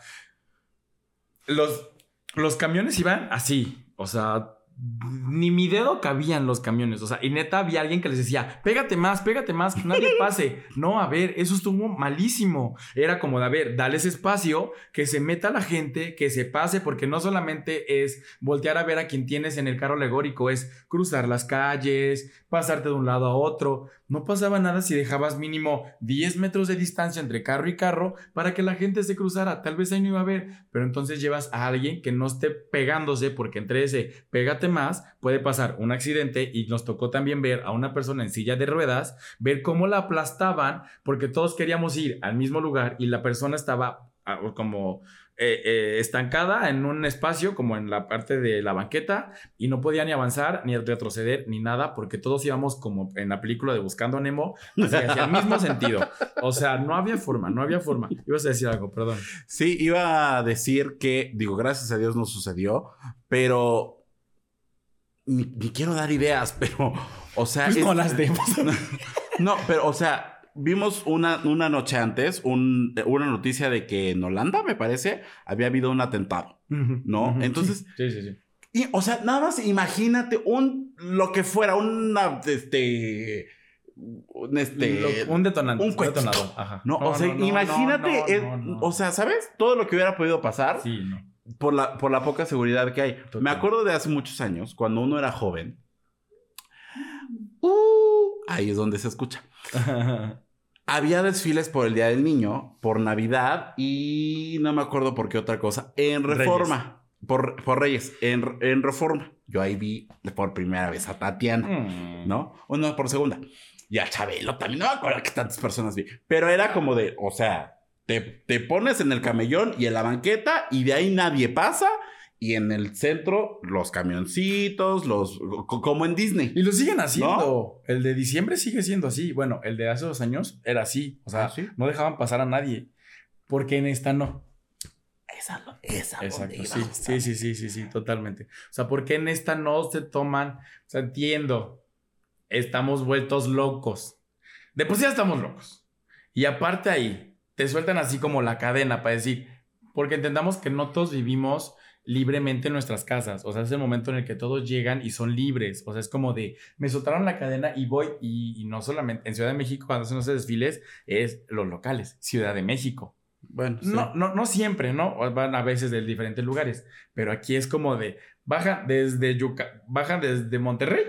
los, los camiones iban así, o sea, ni mi dedo cabía en los camiones. O sea, y neta había alguien que les decía, pégate más, pégate más, que nadie pase. No, a ver, eso estuvo malísimo. Era como de, a ver, dales espacio, que se meta la gente, que se pase, porque no solamente es voltear a ver a quien tienes en el carro alegórico, es cruzar las calles, pasarte de un lado a otro. No pasaba nada si dejabas mínimo 10 metros de distancia entre carro y carro para que la gente se cruzara. Tal vez ahí no iba a haber, pero entonces llevas a alguien que no esté pegándose, porque entre ese pégate más puede pasar un accidente. Y nos tocó también ver a una persona en silla de ruedas, ver cómo la aplastaban, porque todos queríamos ir al mismo lugar y la persona estaba ah, como eh, eh, estancada en un espacio, como en la parte de la banqueta, y no podía ni avanzar, ni retroceder, ni nada, porque todos íbamos como en la película de Buscando a Nemo, hacia, hacia el mismo sentido. O sea, no había forma, no había forma. Ibas a decir algo, perdón. Sí, iba a decir que, digo, gracias a Dios no sucedió, pero ni, ni quiero dar ideas, pero, o sea, Pues es- no las demos. no, pero, o sea, vimos una, una noche antes un- una noticia de que en Holanda, me parece, había habido un atentado. ¿No? Entonces- Sí, sí, sí. Y, o sea, nada más imagínate un, lo que fuera, una, este, un, este, Lo- un detonante. un Un, cuetito. detonador. Ajá. no, o sea, imagínate, no, no, no. o sea, ¿sabes? Todo lo que hubiera podido pasar. Sí, no. Por la, por la poca seguridad que hay. Total. Me acuerdo de hace muchos años, cuando uno era joven, Uh, ahí es donde se escucha. Había desfiles por el Día del Niño, por Navidad y no me acuerdo por qué otra cosa. En Reforma. Por, por Reyes, en, en Reforma. Yo ahí vi por primera vez a Tatiana, Mm. ¿no? O no, por segunda. Y a Chabelo también, no me acuerdo que tantas personas vi. Pero era como de, o sea, te, te pones en el camellón y en la banqueta y de ahí nadie pasa. Y en el centro, los camioncitos, los... co- Como en Disney. Y lo siguen haciendo. El de diciembre sigue siendo así. Bueno, el de hace dos años era así. O sea, ¿Ah, sí? no dejaban pasar a nadie. Porque en esta no. Esa, no- esa. Exacto, sí, sí, sí, sí, sí, sí, totalmente. O sea, ¿por qué en esta no se toman? O sea, entiendo, estamos vueltos locos. De por sí ya estamos locos. Y aparte ahí, te sueltan así como la cadena para decir, porque entendamos que no todos vivimos libremente en nuestras casas. O sea, es el momento en el que todos llegan y son libres. O sea, es como de, me soltaron la cadena y voy, y, y no solamente en Ciudad de México, cuando hacen esos desfiles, es los locales, Ciudad de México. Bueno, sí. No, no, no siempre, ¿no? Van a veces de diferentes lugares, pero aquí es como de baja desde Yuca, baja desde Monterrey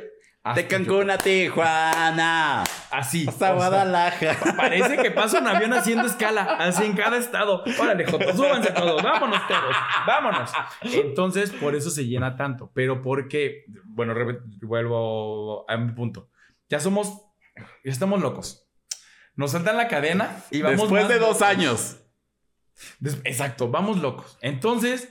De Cancún a Tijuana. Así. Hasta o Guadalajara. parece que pasa un avión haciendo escala, así en cada estado. Órale, Joto, súbanse todos, vámonos todos, vámonos. Entonces, por eso se llena tanto, pero porque, bueno, vuelvo a mi punto. Ya somos, ya estamos locos. Nos saltan la cadena y vamos Después de dos locos. años. Exacto, vamos locos. Entonces,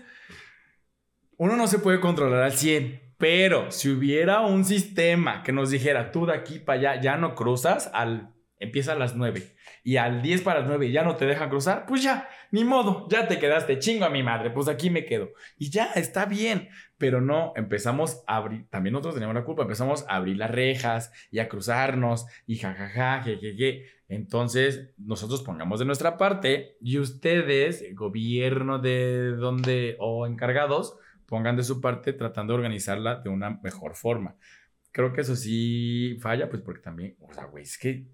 uno no se puede controlar al 100, pero si hubiera un sistema que nos dijera, tú de aquí para allá ya no cruzas, al empieza a las 9 y al 10 para las 9 ya no te dejan cruzar, pues ya, ni modo, ya te quedaste chingo a mi madre, pues aquí me quedo. Y ya, está bien, pero no, empezamos a abrir, también nosotros teníamos la culpa, empezamos a abrir las rejas y a cruzarnos y jajaja, jejeje. Entonces, nosotros pongamos de nuestra parte y ustedes, gobierno de donde o encargados, pongan de su parte tratando de organizarla de una mejor forma. Creo que eso sí falla, pues porque también, o sea, güey, es que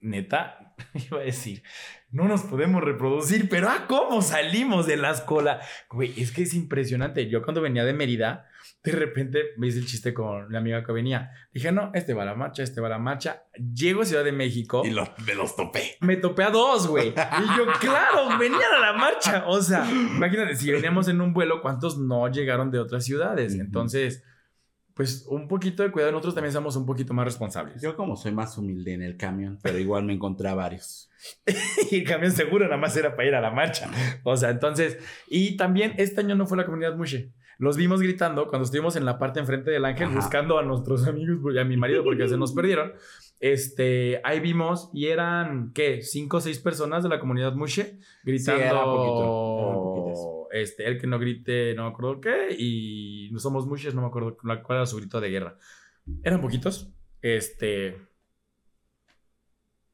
neta, iba a decir, no nos podemos reproducir, pero ah, ¿cómo salimos de la escuela? Güey, es que es impresionante. Yo cuando venía de Mérida, de repente me hice el chiste con la amiga que venía. Dije, no, este va a la marcha, este va a la marcha. Llego a Ciudad de México. Y lo- me los topé. Me topé a dos, güey. Y yo, claro, venían a la marcha. O sea, imagínate, si veníamos en un vuelo, ¿cuántos no llegaron de otras ciudades? Entonces, pues un poquito de cuidado. Nosotros también somos un poquito más responsables. Yo como soy más humilde en el camión, pero igual me encontré a varios. y el camión seguro nada más era para ir a la marcha. O sea, entonces, y también este año no fue la comunidad Mushe. Los vimos gritando cuando estuvimos en la parte enfrente del ángel Ajá. buscando a nuestros amigos y a mi marido porque se nos perdieron. Este, ahí vimos y eran, ¿qué? Cinco o seis personas de la comunidad Mushe gritando. era poquito, era este, el que no grite, no me acuerdo qué, y somos Mushes, no me acuerdo cuál era su grito de guerra. Eran poquitos. Este,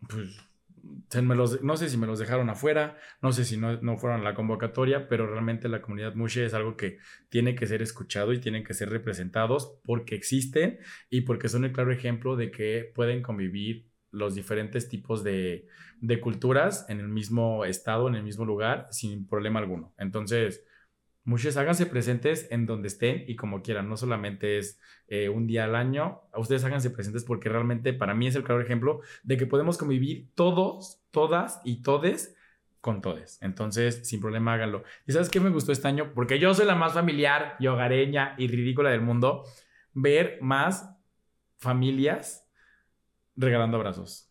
pues no sé si me los dejaron afuera, no sé si no, no fueron a la convocatoria, pero realmente la comunidad Mushe es algo que tiene que ser escuchado y tienen que ser representados porque existen y porque son el claro ejemplo de que pueden convivir los diferentes tipos de, de culturas en el mismo estado, en el mismo lugar, sin problema alguno. Entonces, Mushes, háganse presentes en donde estén y como quieran. No solamente es eh, un día al año. Ustedes háganse presentes porque realmente para mí es el claro ejemplo de que podemos convivir todos, todas y todes con todes. Entonces, sin problema, háganlo. ¿Y sabes qué me gustó este año? Porque yo soy la más familiar y hogareña y ridícula del mundo. Ver más familias regalando abrazos.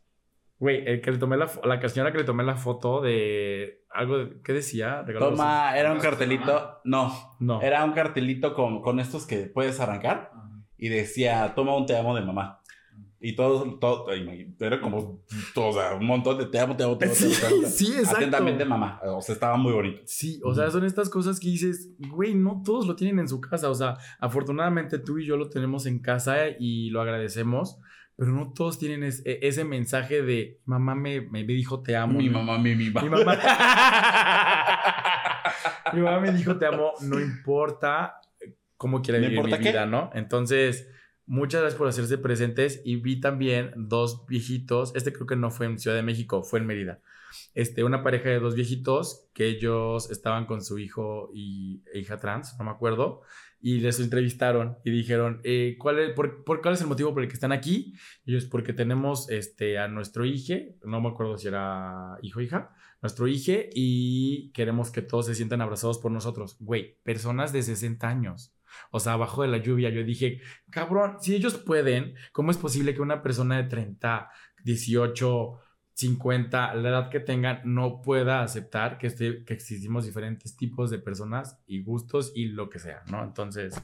Güey, el que le tomé la, la señora que le tomé la foto de algo, de- ¿qué decía? Regalando Toma, era un ¿Abrazos de cartelito. No, No. era un cartelito con, con estos que puedes arrancar y decía, toma un te amo de mamá. Y todos, todo, era como, o sea, un montón de te amo, te amo, te amo, te amo. te amo. sí, exacto. Atentamente mamá. O sea, estaba muy bonito. Sí, o sea, son estas cosas que dices, güey, no todos lo tienen en su casa. O sea, afortunadamente tú y yo lo tenemos en casa y lo agradecemos, pero no todos tienen es- e- ese mensaje de mamá me, me dijo te amo. Mi mamá, mi, mi Mi mamá. mi mamá me dijo te amo, no importa cómo quiera ¿No vivir mi qué? vida, ¿no? Entonces, Muchas gracias por hacerse presentes y vi también dos viejitos, este creo que no fue en Ciudad de México, fue en Mérida. Este, una pareja de dos viejitos que ellos estaban con su hijo y e hija trans, no me acuerdo, y les entrevistaron y dijeron, eh, ¿cuál, es, por, ¿cuál es el motivo por el que están aquí? Y ellos, porque tenemos este, a nuestro hijo, no me acuerdo si era hijo o hija, nuestro hijo y queremos que todos se sientan abrazados por nosotros. Güey, personas de 60 años. O sea, abajo de la lluvia, yo dije, cabrón, si ellos pueden, ¿cómo es posible que una persona de 30, 18, 50, la edad que tengan, no pueda aceptar que, este, que existimos diferentes tipos de personas y gustos y lo que sea, ¿no? Entonces,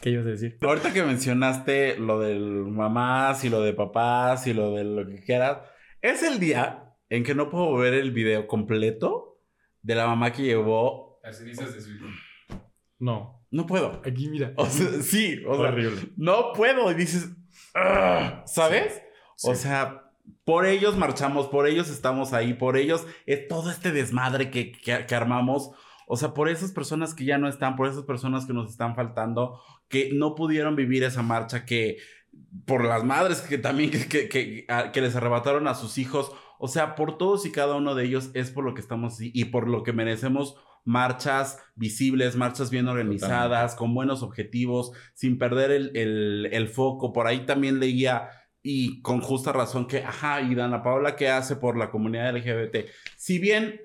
¿qué ibas a decir? Ahorita que mencionaste lo del mamás y lo de papás y lo de lo que quieras, es el día en que no puedo ver el video completo de la mamá que llevó... Las cenizas de su hijo. No. No puedo. Aquí, mira. O sea, sí, o sea, Horrible. no puedo. Y dices, ¿sabes? O Sí. sea, por ellos marchamos, por ellos estamos ahí, por ellos es todo este desmadre que, que, que armamos. O sea, por esas personas que ya no están, por esas personas que nos están faltando, que no pudieron vivir esa marcha, que por las madres que también que, que, a- que les arrebataron a sus hijos. O sea, por todos y cada uno de ellos es por lo que estamos así y por lo que merecemos marchas visibles, marchas bien organizadas, con buenos objetivos, sin perder el, el- el foco. Por ahí también leía, y con justa razón, que, ajá, y Dana Paola, ¿qué hace por la comunidad LGBT? Si bien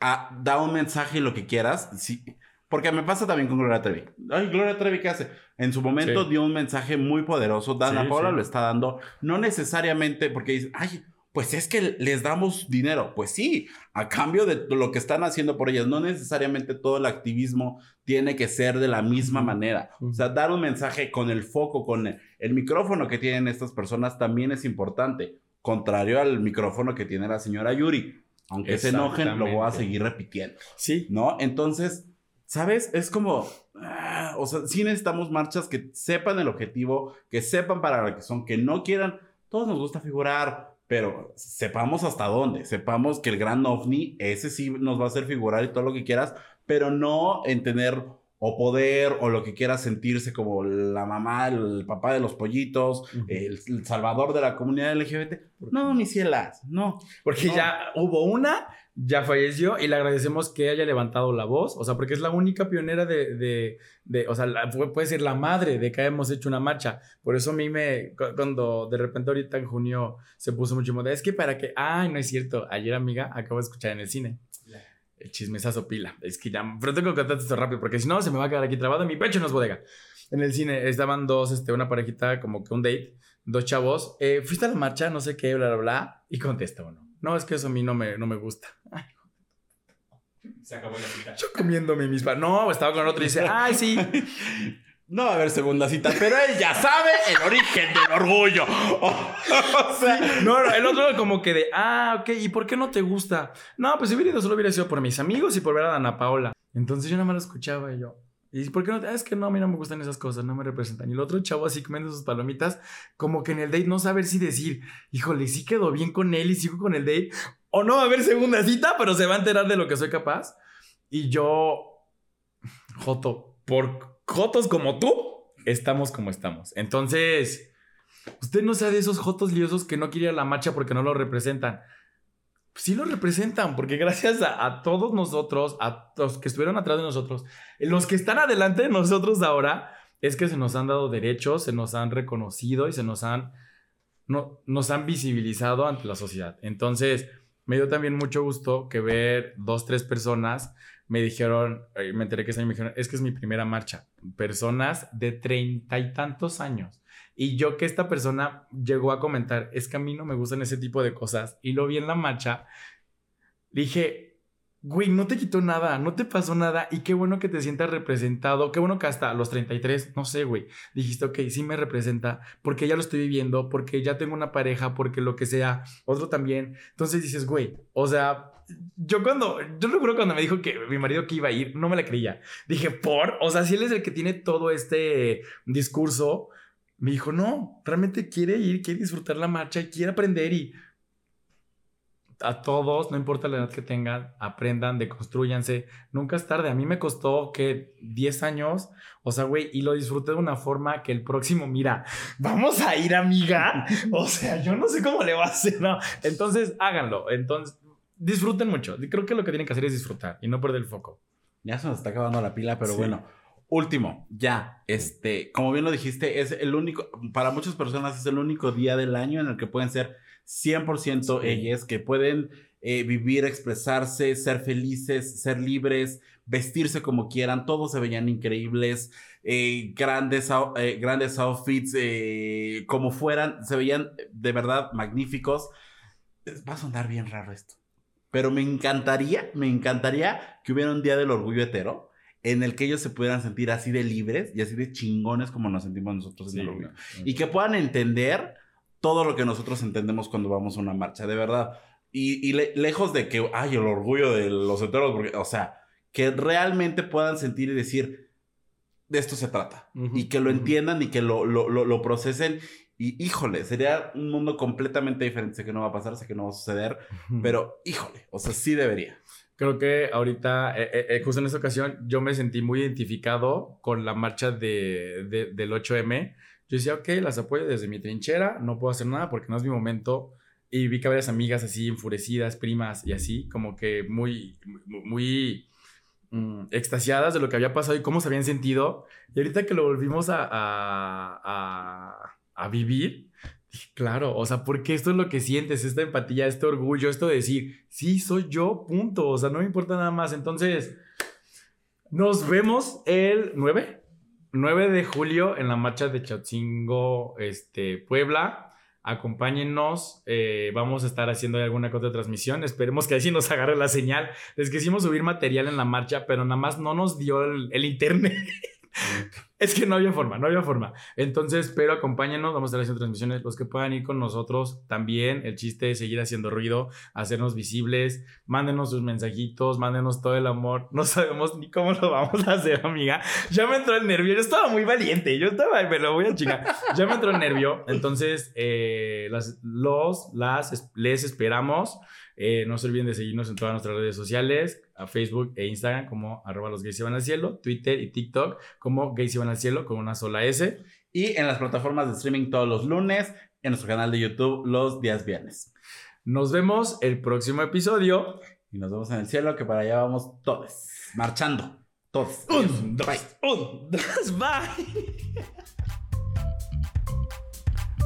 ah, da un mensaje y lo que quieras, sí, porque me pasa también con Gloria Trevi. Ay, Gloria Trevi, ¿qué hace? En su momento Sí. dio un mensaje muy poderoso. Dana Sí, Paola lo está dando, no necesariamente porque dice, ay, pues es que les damos dinero. Pues sí, a cambio de lo que están haciendo por ellas. No necesariamente todo el activismo tiene que ser de la misma manera. O sea, dar un mensaje con el foco, con el, el micrófono que tienen estas personas también es importante. Contrario al micrófono que tiene la señora Yuri. Aunque se enojen, lo voy a seguir repitiendo. Sí. ¿no? Entonces, ¿sabes? Es como, ah, o sea, sí necesitamos marchas que sepan el objetivo, que sepan para lo que son, que no quieran, todos nos gusta figurar, pero sepamos hasta dónde, sepamos que el gran ovni, ese sí nos va a hacer figurar y todo lo que quieras, pero no en tener o poder o lo que quiera sentirse como la mamá, el papá de los pollitos, el, el salvador de la comunidad LGBT. No, mis cielas, no. Porque No. ya hubo una, ya falleció y le agradecemos que haya levantado la voz, o sea, porque es la única pionera de, de, de- o sea, la- puede ser la madre de que hayamos hecho una marcha. Por eso a mí me, cu- cuando de repente ahorita en junio se puso mucho moda, es que para que, ay, no es cierto, ayer amiga, acabo de escuchar en el cine. El chismesazo pila. Es que ya, pero tengo que contar esto rápido porque si no se me va a quedar aquí trabado. Mi pecho no es bodega. En el cine estaban dos, este, una parejita, como que un date, dos chavos. eh, ¿Fuiste a la marcha? No sé qué, bla, bla, bla. Y contesta uno. No, es que eso a mí no me, no me gusta. Ay, Se acabó la cita. yo comiéndome mis No, estaba con otro y dice, ay, sí. No va a haber segunda cita, pero él ya sabe el origen del orgullo. O sea, No, el otro como que de, ah, ok, ¿y por qué no te gusta? No, pues si hubiera ido solo hubiera sido por mis amigos y por ver a Dana Paola. Entonces yo nada más lo escuchaba y yo. ¿Y por qué no? te- Ah, es que no, a mí no me gustan esas cosas, no me representan. Y el otro chavo así comiendo sus palomitas, como que en el date no saber si decir, híjole, sí quedó bien con él y sigo con el date. O no va a haber segunda cita, pero se va a enterar de lo que soy capaz. Y yo, Joto, por Jotos como tú, estamos como estamos. Entonces, usted no sea de esos Jotos liosos que no quiere a la marcha porque no lo representan. Sí lo representan, porque gracias a, a todos nosotros, a los que estuvieron atrás de nosotros, los que están adelante de nosotros ahora, es que se nos han dado derechos, se nos han reconocido y se nos han, no, nos han visibilizado ante la sociedad. Entonces, me dio también mucho gusto que ver dos, tres personas me dijeron, eh, me enteré que ese año me dijeron, es que es mi primera marcha. Personas de treinta y tantos años. Y yo que esta persona llegó a comentar, es que a mí no me gustan ese tipo de cosas. Y lo vi en la marcha. Dije, güey, no te quitó nada, no te pasó nada. Y qué bueno que te sientas representado. Qué bueno que hasta los 33, no sé, güey, dijiste, ok, sí me representa, porque ya lo estoy viviendo, porque ya tengo una pareja, porque lo que sea, otro también. Entonces dices, güey, o sea, yo cuando, yo recuerdo cuando me dijo que mi marido que iba a ir, no me la creía. Dije, por, o sea, si él es el que tiene todo este discurso, me dijo, no, realmente quiere ir, quiere disfrutar la marcha y quiere aprender y a todos, no importa la edad que tengan, aprendan, deconstruyanse. Nunca es tarde. A mí me costó que 10 años, o sea, güey, y lo disfruté de una forma que el próximo, mira, vamos a ir, amiga. O sea, yo no sé cómo le va a hacer, ¿no? Entonces, háganlo. Entonces, disfruten mucho. Creo que lo que tienen que hacer es disfrutar y no perder el foco. Ya se nos está acabando la pila, pero Sí. bueno. Último, ya, este, como bien lo dijiste, es el único, para muchas personas es el único día del año en el que pueden ser 100% Sí. ellas, que pueden eh, vivir, expresarse, ser felices, ser libres, vestirse como quieran, todos se veían increíbles, eh, grandes, eh, grandes outfits, como fueran, se veían de verdad magníficos. Va a sonar bien raro esto, pero me encantaría, me encantaría que hubiera un día del orgullo hetero en el que ellos se pudieran sentir así de libres y así de chingones como nos sentimos nosotros en el orgullo. Y que puedan entender todo lo que nosotros entendemos cuando vamos a una marcha, de verdad. Y, y le- lejos de que, ay, el orgullo de los heteros, porque, o sea, que realmente puedan sentir y decir, de esto se trata. Y que lo entiendan y que lo, lo, lo, lo procesen. Y híjole, sería un mundo completamente diferente. Sé que no va a pasar, sé que no va a suceder, pero híjole, o sea, sí debería. Creo que ahorita, eh, eh, eh, justo en esta ocasión, yo me sentí muy identificado con la marcha de, de- del 8M. Yo decía, ok, las apoyo desde mi trinchera, no puedo hacer nada porque no es mi momento. Y vi que varias amigas así enfurecidas, primas y así, como que muy, muy, muy, mm, extasiadas de lo que había pasado y cómo se habían sentido. Y ahorita que lo volvimos a, a, a- a vivir, claro, o sea, porque esto es lo que sientes, esta empatía, este orgullo, esto de decir, sí, soy yo, punto, o sea, no me importa nada más. Entonces, nos vemos el 9, 9 de julio en la marcha de Chatzingo, este, Puebla. Acompáñennos, eh, vamos a estar haciendo alguna otra transmisión. Esperemos que así nos agarre la señal. Les quisimos subir material en la marcha, pero nada más no nos dio el, el internet. Es que no había forma, no había forma. Entonces, pero acompáñenos, vamos a estar haciendo transmisiones. Los que puedan ir con nosotros también. El chiste es seguir haciendo ruido, hacernos visibles. Mándenos sus mensajitos, mándenos todo el amor. No sabemos ni cómo lo vamos a hacer, amiga. Ya me entró el nervio. Yo estaba muy valiente. Yo estaba, me lo voy a chingar. Ya me entró el nervio. Entonces, eh, las, los, las, es- les esperamos. Eh, no se olviden de seguirnos en todas nuestras redes sociales, a Facebook e Instagram como arroba los gays se van al cielo, Twitter y TikTok como gays se van al cielo con una sola S. Y en las plataformas de streaming todos los lunes, en nuestro canal de YouTube los días viernes. Nos vemos el próximo episodio. Y nos vemos en el cielo, que para allá vamos todos, marchando, todos. Un, dos, Bye. un, dos, bye.